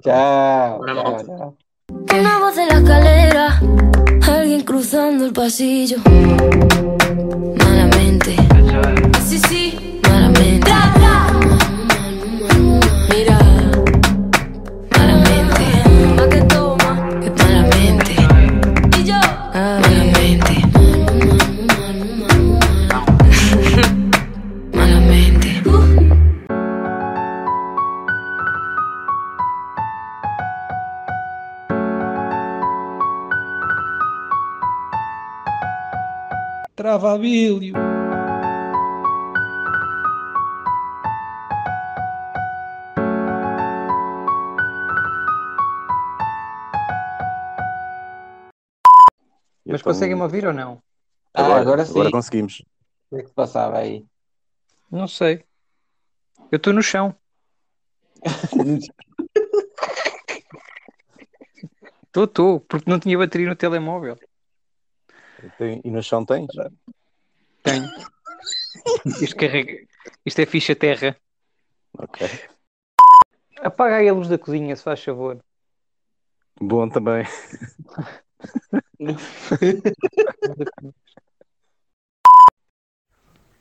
tchau, tchau, tchau. Una voz de la escalera, alguien cruzando el pasillo. Malamente. Sí, sí, Travabilho. Mas então... conseguem-me ouvir ou não? Ah, agora, agora sim. Agora conseguimos. O que é que se passava aí? Não sei. Eu estou no chão. Estou, estou, porque não tinha bateria no telemóvel. Tem, e no chão tens? Tenho. Isto, carrega... Isto é ficha terra. Ok. Apaga aí a luz da cozinha, se faz favor. Bom também.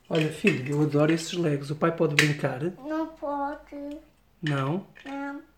Olha, filho, eu adoro esses legos. O pai pode brincar? Não pode. Não? Não.